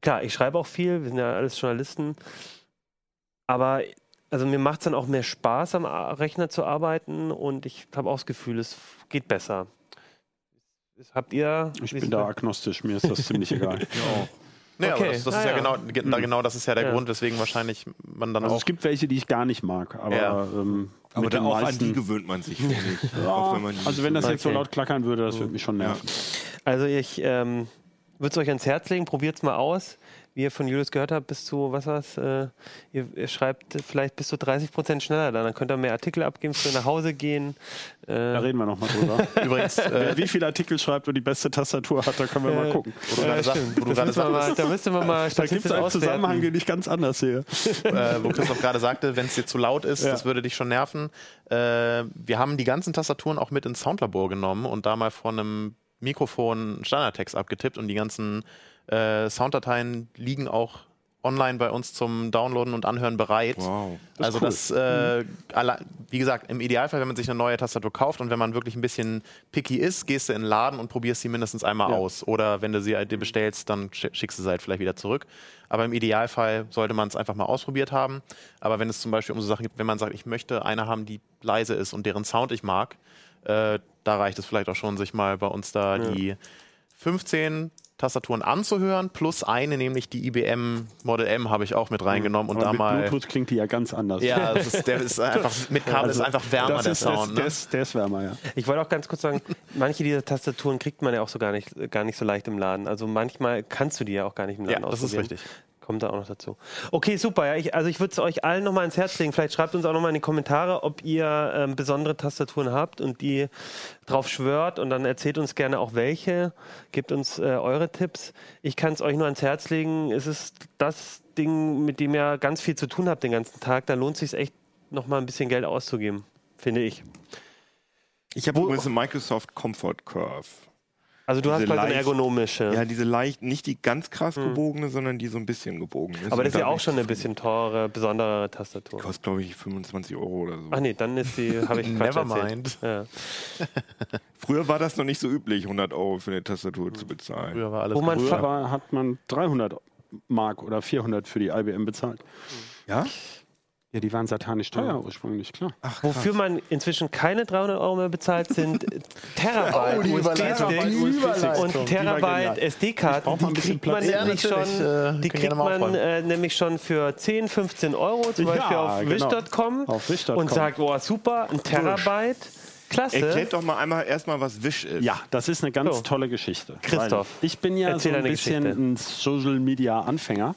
Klar, ich schreibe auch viel, wir sind ja alles Journalisten. Aber also mir macht es dann auch mehr Spaß, am Rechner zu arbeiten und ich habe auch das Gefühl, es geht besser. Habt ihr. Ich bin da agnostisch, mir ist das ziemlich egal. Ja. Nee, okay. das, das ah, ist ja, ja. Genau, mhm. genau das ist ja der ja. Grund, weswegen wahrscheinlich man dann also auch. Es gibt welche, die ich gar nicht mag, aber, ja. ähm, aber dann auch an die gewöhnt man sich. ja, wenn man also wenn das jetzt so laut klackern würde, das würde mich schon nerven. Also ich ähm, würde es euch ans Herz legen, probiert es mal aus wie ihr von Julius gehört habt, bis zu, was war's, äh, ihr, ihr, schreibt vielleicht bis zu 30 Prozent schneller dann. Dann könnt ihr mehr Artikel abgeben, für nach Hause gehen. Äh da reden wir nochmal drüber. Übrigens, äh, wie viele Artikel schreibt und die beste Tastatur hat, da können wir mal äh, gucken. Wo ja, wo sagst, mal, da müsste man mal Da gibt es einen Zusammenhang, den ich ganz anders sehe. Äh, wo Christoph gerade sagte, wenn es dir zu laut ist, ja. das würde dich schon nerven. Äh, wir haben die ganzen Tastaturen auch mit ins Soundlabor genommen und da mal von einem Mikrofon Standardtext abgetippt und die ganzen äh, Sounddateien liegen auch online bei uns zum Downloaden und Anhören bereit. Wow. Das also cool. das, äh, mhm. wie gesagt, im Idealfall, wenn man sich eine neue Tastatur kauft und wenn man wirklich ein bisschen picky ist, gehst du in den Laden und probierst sie mindestens einmal ja. aus. Oder wenn du sie halt dir bestellst, dann schickst du sie halt vielleicht wieder zurück. Aber im Idealfall sollte man es einfach mal ausprobiert haben. Aber wenn es zum Beispiel um so Sachen gibt, wenn man sagt, ich möchte eine haben, die leise ist und deren Sound ich mag, äh, da reicht es vielleicht auch schon, sich mal bei uns da ja. die 15 Tastaturen anzuhören, plus eine, nämlich die IBM Model M habe ich auch mit reingenommen und da mit mal. Bluetooth klingt die ja ganz anders. Ja, ist, der ist einfach mit Kabel also, ist einfach wärmer der Sound. Das, ne? der, ist, der ist wärmer, ja. Ich wollte auch ganz kurz sagen, manche dieser Tastaturen kriegt man ja auch so gar nicht, gar nicht so leicht im Laden. Also manchmal kannst du die ja auch gar nicht im Laden ja, das ist richtig. Kommt da auch noch dazu. Okay, super. Ja, ich, also ich würde es euch allen nochmal ins Herz legen. Vielleicht schreibt uns auch nochmal in die Kommentare, ob ihr ähm, besondere Tastaturen habt und die drauf schwört und dann erzählt uns gerne auch welche. Gebt uns äh, eure Tipps. Ich kann es euch nur ans Herz legen. Es ist das Ding, mit dem ihr ganz viel zu tun habt den ganzen Tag. Da lohnt es sich echt nochmal ein bisschen Geld auszugeben, finde ich. Ich habe übrigens eine Microsoft Comfort Curve. Also du hast mal so eine ergonomische. Ja, diese leicht, nicht die ganz krass hm. gebogene, sondern die so ein bisschen gebogen ist. Aber das ist ja auch schon eine bisschen teure, besondere Tastatur. Die kostet, glaube ich, 25 Euro oder so. Ach nee, dann ist die, habe ich Quatsch Never mind. Ja. Früher war das noch nicht so üblich, 100 Euro für eine Tastatur hm. zu bezahlen. Früher war alles Wo man Früher war, hat man 300 Mark oder 400 für die IBM bezahlt. Ja? Ja, die waren satanisch teuer oh. ursprünglich, klar. Ach, Wofür man inzwischen keine 300 Euro mehr bezahlt, sind Terabyte oh, USB-Sticks und Terabyte SD-Karten. Die kriegt man, ja, nämlich schon, äh, die kriegt man äh, nämlich schon für 10, 15 Euro, zum Beispiel ja, auf genau. wish.com wish und sagt, oh super, ein Terabyte. Klasse. Erklärt doch mal einmal erstmal, was Wish ist. Ja, das ist eine ganz so. tolle Geschichte. Christoph. Ich bin ja so ein bisschen Geschichte. ein Social Media Anfänger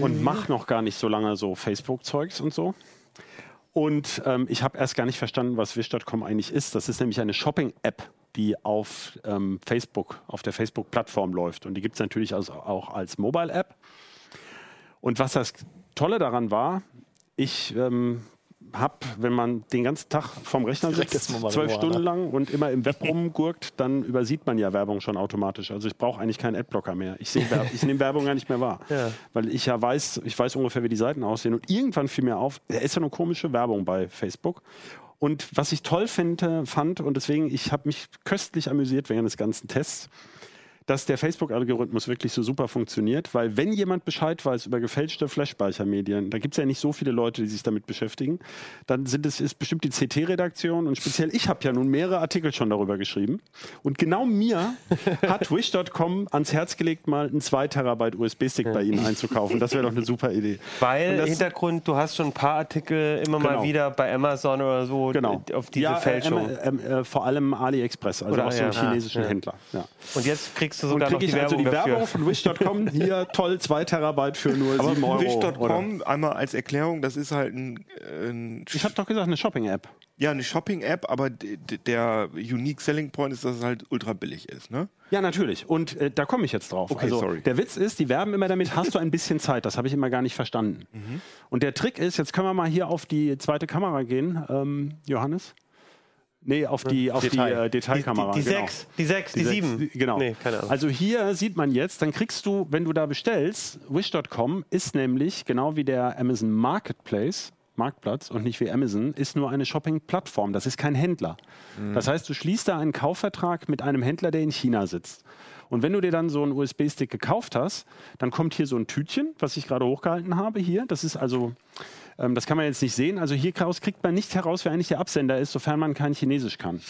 und mache noch gar nicht so lange so Facebook-Zeugs und so. Und ähm, ich habe erst gar nicht verstanden, was Wish.com eigentlich ist. Das ist nämlich eine Shopping-App, die auf ähm, Facebook, auf der Facebook-Plattform läuft. Und die gibt es natürlich also auch als Mobile-App. Und was das Tolle daran war, ich ähm, habe, wenn man den ganzen Tag vom Rechner sitzt, zwölf Stunden lang und immer im Web rumgurkt, dann übersieht man ja Werbung schon automatisch. Also ich brauche eigentlich keinen Adblocker mehr. Ich, ich nehme Werbung gar nicht mehr wahr. Ja. Weil ich ja weiß, ich weiß ungefähr, wie die Seiten aussehen. Und irgendwann fiel mir auf, da ist ja eine komische Werbung bei Facebook. Und was ich toll finde, fand, und deswegen, ich habe mich köstlich amüsiert während des ganzen Tests, dass der Facebook-Algorithmus wirklich so super funktioniert, weil wenn jemand Bescheid weiß über gefälschte Flash-Speichermedien, da gibt es ja nicht so viele Leute, die sich damit beschäftigen, dann sind es ist bestimmt die CT-Redaktion und speziell ich habe ja nun mehrere Artikel schon darüber geschrieben und genau mir hat Wish.com ans Herz gelegt, mal einen 2 Terabyte USB-Stick bei Ihnen einzukaufen. Das wäre doch eine super Idee. Weil das, Hintergrund, du hast schon ein paar Artikel immer genau. mal wieder bei Amazon oder so genau. auf diese ja, Fälschung. Äh, äh, äh, vor allem AliExpress, also oder, einen ja, chinesischen ja. Händler. Und jetzt kriegst kriegst du sogar und krieg noch die also die Werbung von Wish.com. Hier, toll, 2 Terabyte für nur 7 Euro. Wish.com, einmal als Erklärung, das ist halt ein... ein ich habe doch gesagt, eine Shopping-App. Ja, eine Shopping-App, aber der Unique Selling Point ist, dass es halt ultra billig ist, ne? Ja, natürlich. Und äh, da komme ich jetzt drauf. Okay, also, sorry. Der Witz ist, die werben immer damit, hast du ein bisschen Zeit. Das habe ich immer gar nicht verstanden. Mhm. Und der Trick ist, jetzt können wir mal hier auf die zweite Kamera gehen, ähm, Johannes. Nee, auf die, auf Detail. die äh, Detailkamera. Die, die, die genau. sechs, die sechs, die, die sieben. Sechs, genau. Nee, also hier sieht man jetzt, dann kriegst du, wenn du da bestellst, Wish.com ist nämlich genau wie der Amazon Marketplace, Marktplatz und nicht wie Amazon, ist nur eine Shopping-Plattform. Das ist kein Händler. Mhm. Das heißt, du schließt da einen Kaufvertrag mit einem Händler, der in China sitzt. Und wenn du dir dann so einen USB-Stick gekauft hast, dann kommt hier so ein Tütchen, was ich gerade hochgehalten habe hier. Das ist also ähm, das kann man jetzt nicht sehen. Also hier kriegt man nicht heraus, wer eigentlich der Absender ist, sofern man kein Chinesisch kann.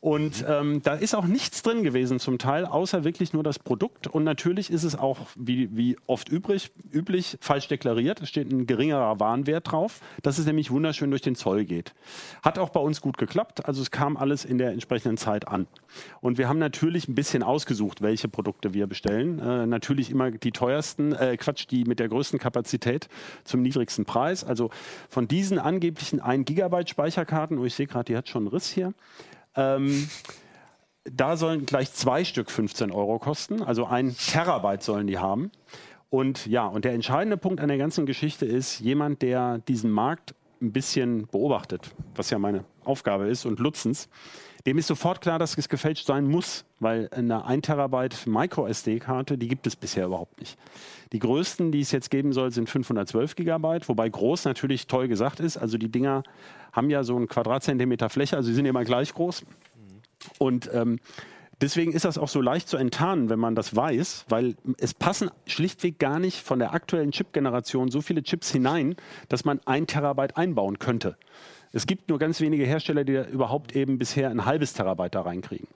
Und ähm, da ist auch nichts drin gewesen zum Teil, außer wirklich nur das Produkt. Und natürlich ist es auch, wie, wie oft übrig, üblich, falsch deklariert. Es steht ein geringerer Warenwert drauf, dass es nämlich wunderschön durch den Zoll geht. Hat auch bei uns gut geklappt. Also es kam alles in der entsprechenden Zeit an. Und wir haben natürlich ein bisschen ausgesucht, welche Produkte wir bestellen. Äh, natürlich immer die teuersten, äh, Quatsch, die mit der größten Kapazität zum niedrigsten Preis. Also von diesen angeblichen 1 Gigabyte Speicherkarten, oh, ich sehe gerade, die hat schon einen Riss hier. Ähm, da sollen gleich zwei Stück 15 Euro kosten, also ein Terabyte sollen die haben. Und ja, und der entscheidende Punkt an der ganzen Geschichte ist, jemand, der diesen Markt ein bisschen beobachtet, was ja meine Aufgabe ist und Lutzens, dem ist sofort klar, dass es gefälscht sein muss, weil eine 1 Terabyte Micro-SD-Karte, die gibt es bisher überhaupt nicht. Die größten, die es jetzt geben soll, sind 512 Gigabyte, wobei groß natürlich toll gesagt ist. Also die Dinger haben ja so einen Quadratzentimeter Fläche, also sie sind immer gleich groß. Und ähm, Deswegen ist das auch so leicht zu enttarnen, wenn man das weiß, weil es passen schlichtweg gar nicht von der aktuellen Chip-Generation so viele Chips hinein, dass man ein Terabyte einbauen könnte. Es gibt nur ganz wenige Hersteller, die überhaupt eben bisher ein halbes Terabyte da reinkriegen.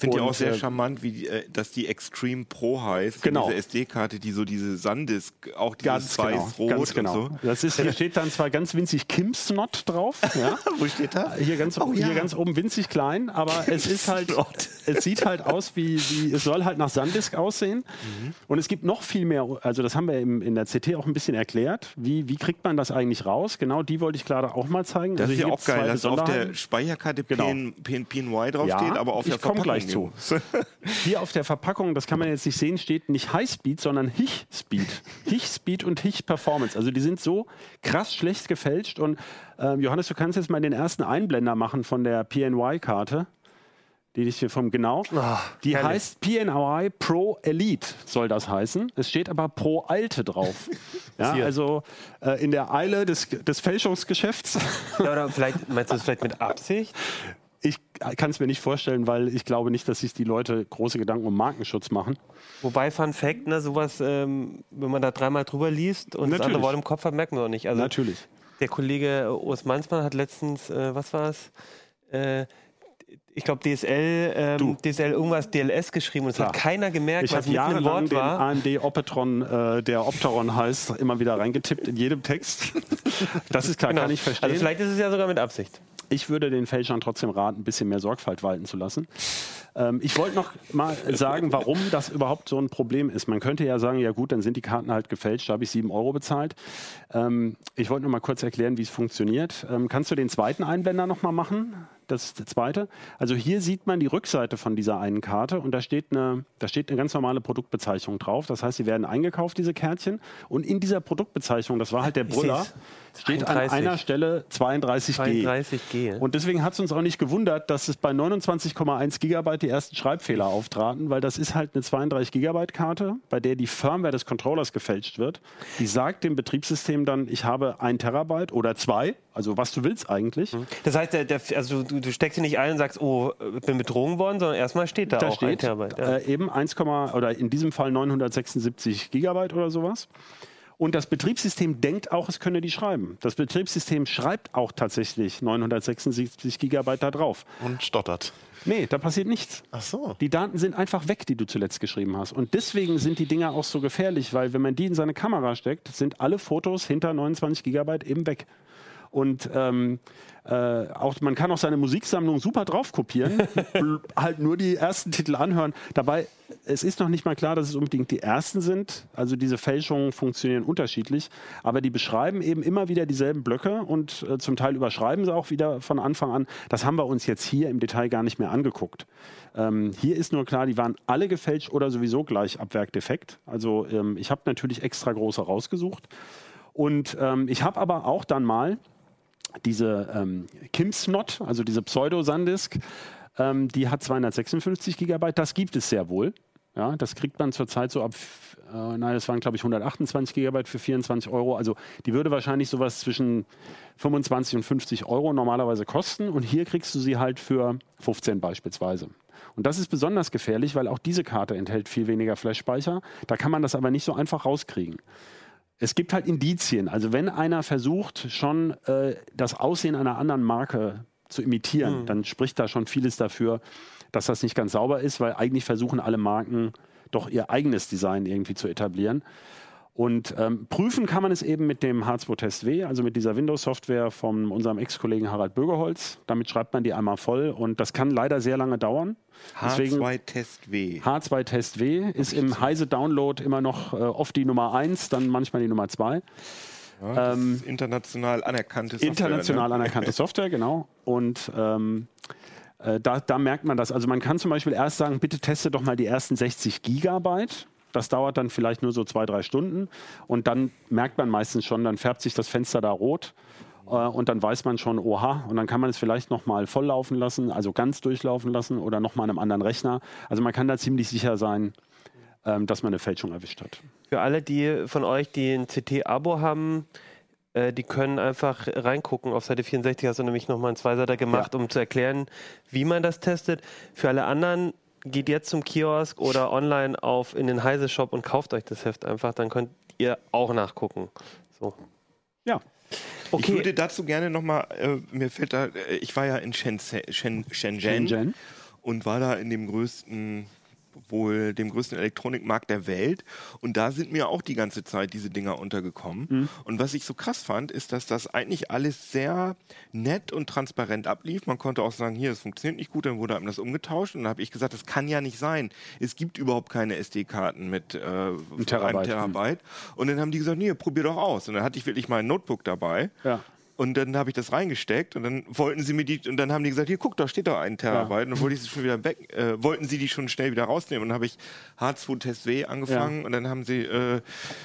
Ich finde ja auch sehr äh, charmant, wie, äh, dass die Extreme Pro heißt. Genau. Diese SD-Karte, die so diese Sandisk, auch dieses weiß-rot genau, ganz genau. So. Das ist, hier steht dann zwar ganz winzig Kimsnot drauf. Ja. Wo steht da? Hier ganz, oh, hier ja. ganz oben winzig klein, aber es ist halt, es sieht halt aus wie, wie, es soll halt nach Sandisk aussehen. Mhm. Und es gibt noch viel mehr, also das haben wir im, in der CT auch ein bisschen erklärt. Wie, wie kriegt man das eigentlich raus? Genau, die wollte ich gerade auch mal zeigen. Das also ist ja auch geil, dass auf der Speicherkarte genau. PN, PN, PNY draufsteht, ja, aber auf der Verpackung zu. Hier auf der Verpackung, das kann man jetzt nicht sehen, steht nicht High Speed, sondern Hich Speed. Hich Speed und Hich Performance. Also die sind so krass schlecht gefälscht. Und äh, Johannes, du kannst jetzt mal den ersten Einblender machen von der PNY-Karte. Die ist hier vom genau. Oh, die herrlich. heißt PNY Pro Elite, soll das heißen. Es steht aber Pro Alte drauf. ja, also äh, in der Eile des, des Fälschungsgeschäfts. Ja, oder vielleicht meinst du es vielleicht mit Absicht? Ich kann es mir nicht vorstellen, weil ich glaube nicht, dass sich die Leute große Gedanken um Markenschutz machen. Wobei, Fun Fact, ne, sowas, ähm, wenn man da dreimal drüber liest und Natürlich. das andere Wort im Kopf hat, merkt man auch nicht. Also Natürlich. Der Kollege Urs Mansmann hat letztens, äh, was war es? Äh, ich glaube, DSL, ähm, DSL irgendwas DLS geschrieben und es hat keiner gemerkt, ich was mit einem Wort war. AMD Opetron, äh, der Opteron heißt, immer wieder reingetippt in jedem Text. das ist klar, genau. kann ich verstehen. Also vielleicht ist es ja sogar mit Absicht. Ich würde den Fälschern trotzdem raten, ein bisschen mehr Sorgfalt walten zu lassen. Ähm, ich wollte noch mal sagen, warum das überhaupt so ein Problem ist. Man könnte ja sagen, ja gut, dann sind die Karten halt gefälscht, da habe ich sieben Euro bezahlt. Ähm, ich wollte noch mal kurz erklären, wie es funktioniert. Ähm, kannst du den zweiten Einblender noch mal machen? das zweite. Also hier sieht man die Rückseite von dieser einen Karte und da steht eine, da steht eine ganz normale Produktbezeichnung drauf. Das heißt, sie werden eingekauft, diese Kärtchen. Und in dieser Produktbezeichnung, das war halt der Brüller, steht 31. an einer Stelle 32G. 32G. Und deswegen hat es uns auch nicht gewundert, dass es bei 29,1 Gigabyte die ersten Schreibfehler auftraten, weil das ist halt eine 32 Gigabyte Karte, bei der die Firmware des Controllers gefälscht wird. Die sagt dem Betriebssystem dann, ich habe ein Terabyte oder zwei, also was du willst eigentlich. Mhm. Das heißt, der, der, also du, du, steckst sie nicht ein und sagst, oh, ich bin betrogen worden, sondern erstmal steht da, da auch steht, ein Terabyte. Ja. Äh, eben 1, oder in diesem Fall 976 Gigabyte oder sowas. Und das Betriebssystem denkt auch, es könne die schreiben. Das Betriebssystem schreibt auch tatsächlich 976 Gigabyte da drauf. Und stottert. Nee, da passiert nichts. Ach so. Die Daten sind einfach weg, die du zuletzt geschrieben hast. Und deswegen sind die Dinger auch so gefährlich, weil wenn man die in seine Kamera steckt, sind alle Fotos hinter 29 Gigabyte eben weg. Und ähm, äh, auch, man kann auch seine Musiksammlung super drauf kopieren, halt nur die ersten Titel anhören. Dabei, es ist noch nicht mal klar, dass es unbedingt die ersten sind. Also diese Fälschungen funktionieren unterschiedlich, aber die beschreiben eben immer wieder dieselben Blöcke und äh, zum Teil überschreiben sie auch wieder von Anfang an. Das haben wir uns jetzt hier im Detail gar nicht mehr angeguckt. Ähm, hier ist nur klar, die waren alle gefälscht oder sowieso gleich ab Werk defekt. Also ähm, ich habe natürlich extra große rausgesucht. Und ähm, ich habe aber auch dann mal diese ähm, Kimsnot, also diese Pseudo-Sandisk, ähm, die hat 256 Gigabyte. Das gibt es sehr wohl. Ja, das kriegt man zurzeit so ab, äh, nein, das waren glaube ich 128 Gigabyte für 24 Euro. Also die würde wahrscheinlich sowas zwischen 25 und 50 Euro normalerweise kosten. Und hier kriegst du sie halt für 15 beispielsweise. Und das ist besonders gefährlich, weil auch diese Karte enthält viel weniger Flash-Speicher. Da kann man das aber nicht so einfach rauskriegen es gibt halt Indizien. Also wenn einer versucht, schon äh, das Aussehen einer anderen Marke zu imitieren, mhm. dann spricht da schon vieles dafür, dass das nicht ganz sauber ist, weil eigentlich versuchen alle Marken doch ihr eigenes Design irgendwie zu etablieren. Und ähm, prüfen kann man es eben mit dem H2 Test W, also mit dieser Windows-Software von unserem Ex-Kollegen Harald Bögerholz. Damit schreibt man die einmal voll und das kann leider sehr lange dauern. H2 Test W. H2 Test W ist im Heise Download immer noch äh, oft die Nummer 1, dann manchmal die Nummer 2. Ja, ähm, international anerkannte Software. International ne? anerkannte Software, genau. Und ähm, äh, da, da merkt man das. Also man kann zum Beispiel erst sagen, bitte teste doch mal die ersten 60 Gigabyte das dauert dann vielleicht nur so zwei, drei Stunden und dann merkt man meistens schon, dann färbt sich das Fenster da rot Äh, und dann weiß man schon, oha, und dann kann man es vielleicht nochmal volllaufen lassen, also ganz durchlaufen lassen oder nochmal einem anderen Rechner. Also man kann da ziemlich sicher sein, ähm, dass man eine Fälschung erwischt hat. Für alle, die von euch, die ein CT-Abo haben, äh, die können einfach reingucken. Auf Seite 64 hast du nämlich nochmal einen Zweiseiter gemacht, ja. um zu erklären, wie man das testet. Für alle anderen, geht jetzt zum Kiosk oder online auf in den Heise Shop und kauft euch das Heft einfach, dann könnt ihr auch nachgucken. So. Ja. Okay. Ich würde dazu gerne nochmal, äh, mir fällt da, äh, ich war ja in Shenzhen, Shenzhen, Shenzhen und war da in dem größten wohl dem größten Elektronikmarkt der Welt. Und da sind mir auch die ganze Zeit diese Dinger untergekommen. Mhm. Und was ich so krass fand, ist, dass das eigentlich alles sehr nett und transparent ablief. Man konnte auch sagen, hier, es funktioniert nicht gut, dann wurde einem das umgetauscht. Und dann habe ich gesagt, das kann ja nicht sein. Es gibt überhaupt keine SD-Karten mit äh, ein Terabyte. einem Terabyte. Und dann haben die gesagt, nee, probier doch aus. Und dann hatte ich wirklich mein Notebook dabei. Ja. Und dann habe ich das reingesteckt und dann wollten sie mir die, und dann haben die gesagt, hier guck, da steht doch ein Terabyte. Ja. Und dann wollte ich sie schon wieder weg, äh, wollten sie die schon schnell wieder rausnehmen. Und dann habe ich H2 Test W angefangen ja. und dann haben sie, äh,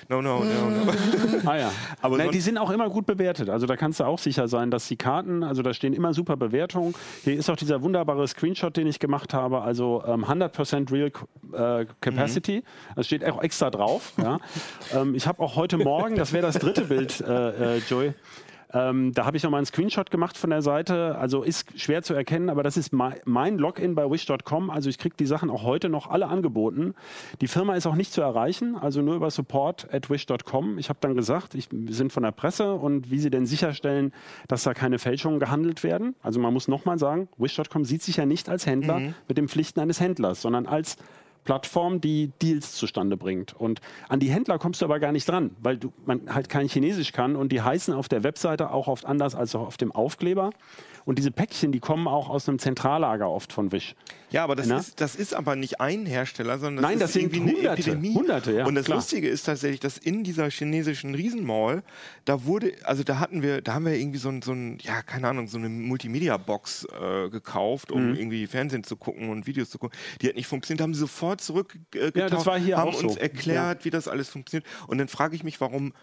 no, no, no, no. ah ja. Aber Nein, die sind auch immer gut bewertet. Also da kannst du auch sicher sein, dass die Karten, also da stehen immer super Bewertungen. Hier ist auch dieser wunderbare Screenshot, den ich gemacht habe, also ähm, 100% Real äh, Capacity. Mhm. Das steht auch extra drauf. ja. ähm, ich habe auch heute Morgen, das wäre das dritte Bild, äh, äh Joey, ähm, da habe ich nochmal einen Screenshot gemacht von der Seite. Also ist schwer zu erkennen, aber das ist mein Login bei wish.com. Also ich kriege die Sachen auch heute noch alle angeboten. Die Firma ist auch nicht zu erreichen, also nur über support at wish.com. Ich habe dann gesagt, ich, wir sind von der Presse und wie sie denn sicherstellen, dass da keine Fälschungen gehandelt werden. Also man muss nochmal sagen, wish.com sieht sich ja nicht als Händler mhm. mit den Pflichten eines Händlers, sondern als Plattform, die Deals zustande bringt. Und an die Händler kommst du aber gar nicht dran, weil du, man halt kein Chinesisch kann und die heißen auf der Webseite auch oft anders als auf dem Aufkleber. Und diese Päckchen, die kommen auch aus einem Zentrallager oft von Wish. Ja, aber das, ist, das ist aber nicht ein Hersteller, sondern das Nein, das ist irgendwie hunderte, eine Epidemie. Hunderte, ja, und das klar. Lustige ist tatsächlich, dass in dieser chinesischen Riesenmall, da wurde, also da hatten wir, da haben wir irgendwie so ein, so ein ja, keine Ahnung, so eine Multimedia-Box äh, gekauft, um mhm. irgendwie Fernsehen zu gucken und Videos zu gucken. Die hat nicht funktioniert, haben sie sofort zurückgetaucht, äh, ja, das war hier haben auch uns so. erklärt, ja. wie das alles funktioniert. Und dann frage ich mich, warum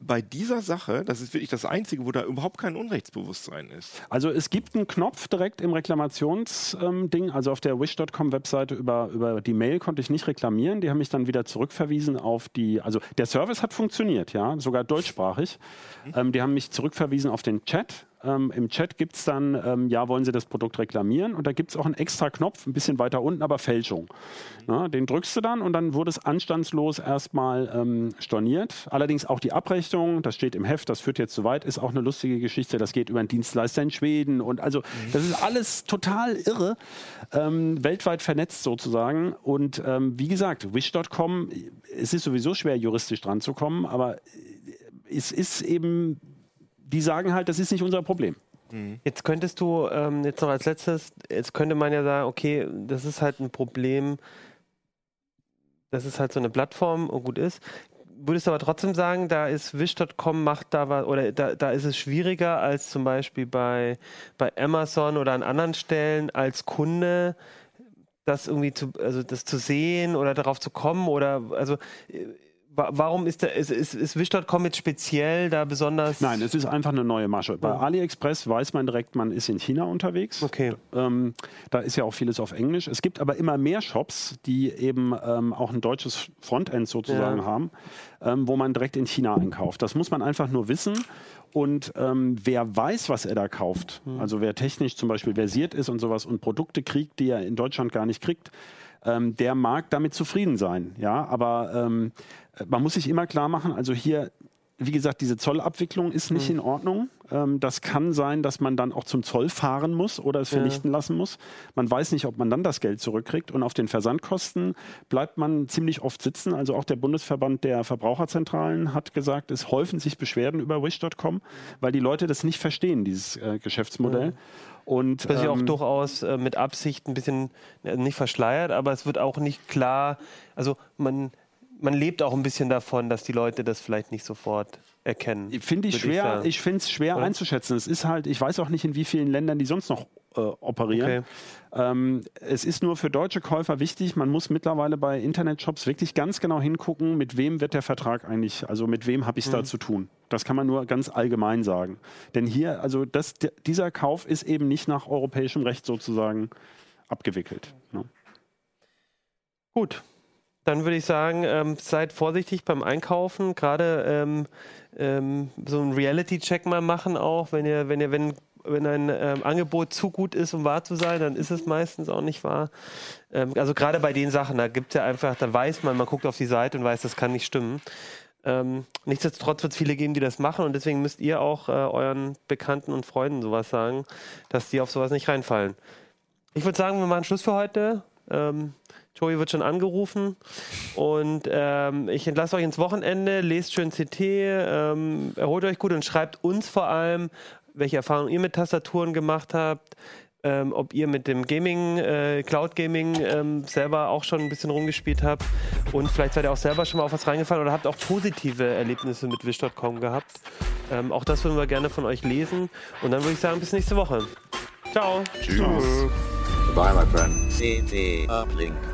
bei dieser Sache, das ist wirklich das Einzige, wo da überhaupt kein Unrechtsbewusstsein ist. Also es gibt einen Knopf direkt im Reklamationsding, ähm, also auf der wish.com-Webseite über, über die Mail konnte ich nicht reklamieren. Die haben mich dann wieder zurückverwiesen auf die, also der Service hat funktioniert, ja, sogar deutschsprachig. Mhm. Ähm, die haben mich zurückverwiesen auf den Chat ähm, Im Chat gibt es dann, ähm, ja, wollen Sie das Produkt reklamieren? Und da gibt es auch einen extra Knopf, ein bisschen weiter unten, aber Fälschung. Ja, den drückst du dann und dann wurde es anstandslos erstmal ähm, storniert. Allerdings auch die Abrechnung, das steht im Heft, das führt jetzt zu weit, ist auch eine lustige Geschichte. Das geht über einen Dienstleister in Schweden und also das ist alles total irre, ähm, weltweit vernetzt sozusagen. Und ähm, wie gesagt, wish.com, es ist sowieso schwer juristisch dran zu kommen, aber es ist eben die sagen halt, das ist nicht unser Problem. Mhm. Jetzt könntest du, ähm, jetzt noch als letztes, jetzt könnte man ja sagen, okay, das ist halt ein Problem, das ist halt so eine Plattform und gut ist. Würdest du aber trotzdem sagen, da ist Wish.com macht da was, oder da, da ist es schwieriger als zum Beispiel bei, bei Amazon oder an anderen Stellen als Kunde, das irgendwie zu, also das zu sehen oder darauf zu kommen oder, also, Warum ist, der, ist, ist, ist Wish.com jetzt speziell da besonders? Nein, es ist einfach eine neue Masche. Bei AliExpress weiß man direkt, man ist in China unterwegs. Okay. Ähm, da ist ja auch vieles auf Englisch. Es gibt aber immer mehr Shops, die eben ähm, auch ein deutsches Frontend sozusagen ja. haben, ähm, wo man direkt in China einkauft. Das muss man einfach nur wissen. Und ähm, wer weiß, was er da kauft, mhm. also wer technisch zum Beispiel versiert ist und sowas und Produkte kriegt, die er in Deutschland gar nicht kriegt, ähm, der mag damit zufrieden sein. Ja, aber ähm, man muss sich immer klar machen, also hier wie gesagt, diese Zollabwicklung ist nicht mhm. in Ordnung. Ähm, das kann sein, dass man dann auch zum Zoll fahren muss oder es vernichten ja. lassen muss. Man weiß nicht, ob man dann das Geld zurückkriegt. Und auf den Versandkosten bleibt man ziemlich oft sitzen. Also auch der Bundesverband der Verbraucherzentralen hat gesagt, es häufen sich Beschwerden über Wish.com, weil die Leute das nicht verstehen, dieses äh, Geschäftsmodell. Mhm. Und, das ist ja auch ähm, durchaus äh, mit Absicht ein bisschen äh, nicht verschleiert, aber es wird auch nicht klar, also man man lebt auch ein bisschen davon, dass die Leute das vielleicht nicht sofort erkennen. Finde ich schwer, ich, ich finde es schwer ja. einzuschätzen. Es ist halt, ich weiß auch nicht, in wie vielen Ländern die sonst noch äh, operieren. Okay. Ähm, es ist nur für deutsche Käufer wichtig, man muss mittlerweile bei Internetshops wirklich ganz genau hingucken, mit wem wird der Vertrag eigentlich, also mit wem habe ich es mhm. da zu tun. Das kann man nur ganz allgemein sagen. Denn hier, also das, dieser Kauf ist eben nicht nach europäischem Recht sozusagen abgewickelt. Ne? Gut, dann würde ich sagen, ähm, seid vorsichtig beim Einkaufen. Gerade ähm, ähm, so einen Reality-Check mal machen auch, wenn ihr, wenn ihr, wenn wenn ein ähm, Angebot zu gut ist, um wahr zu sein, dann ist es meistens auch nicht wahr. Ähm, also gerade bei den Sachen, da gibt es ja einfach, da weiß man, man guckt auf die Seite und weiß, das kann nicht stimmen. Ähm, nichtsdestotrotz wird es viele geben, die das machen und deswegen müsst ihr auch äh, euren Bekannten und Freunden sowas sagen, dass die auf sowas nicht reinfallen. Ich würde sagen, wir machen Schluss für heute. Ähm, Joey wird schon angerufen und ähm, ich entlasse euch ins Wochenende, lest schön CT, ähm, erholt euch gut und schreibt uns vor allem, welche Erfahrungen ihr mit Tastaturen gemacht habt, ähm, ob ihr mit dem Gaming, äh, Cloud Gaming ähm, selber auch schon ein bisschen rumgespielt habt und vielleicht seid ihr auch selber schon mal auf was reingefallen oder habt auch positive Erlebnisse mit Wish.com gehabt. Ähm, auch das würden wir gerne von euch lesen und dann würde ich sagen, bis nächste Woche. Ciao. Tschüss. Bye, my friend. CT Uplink.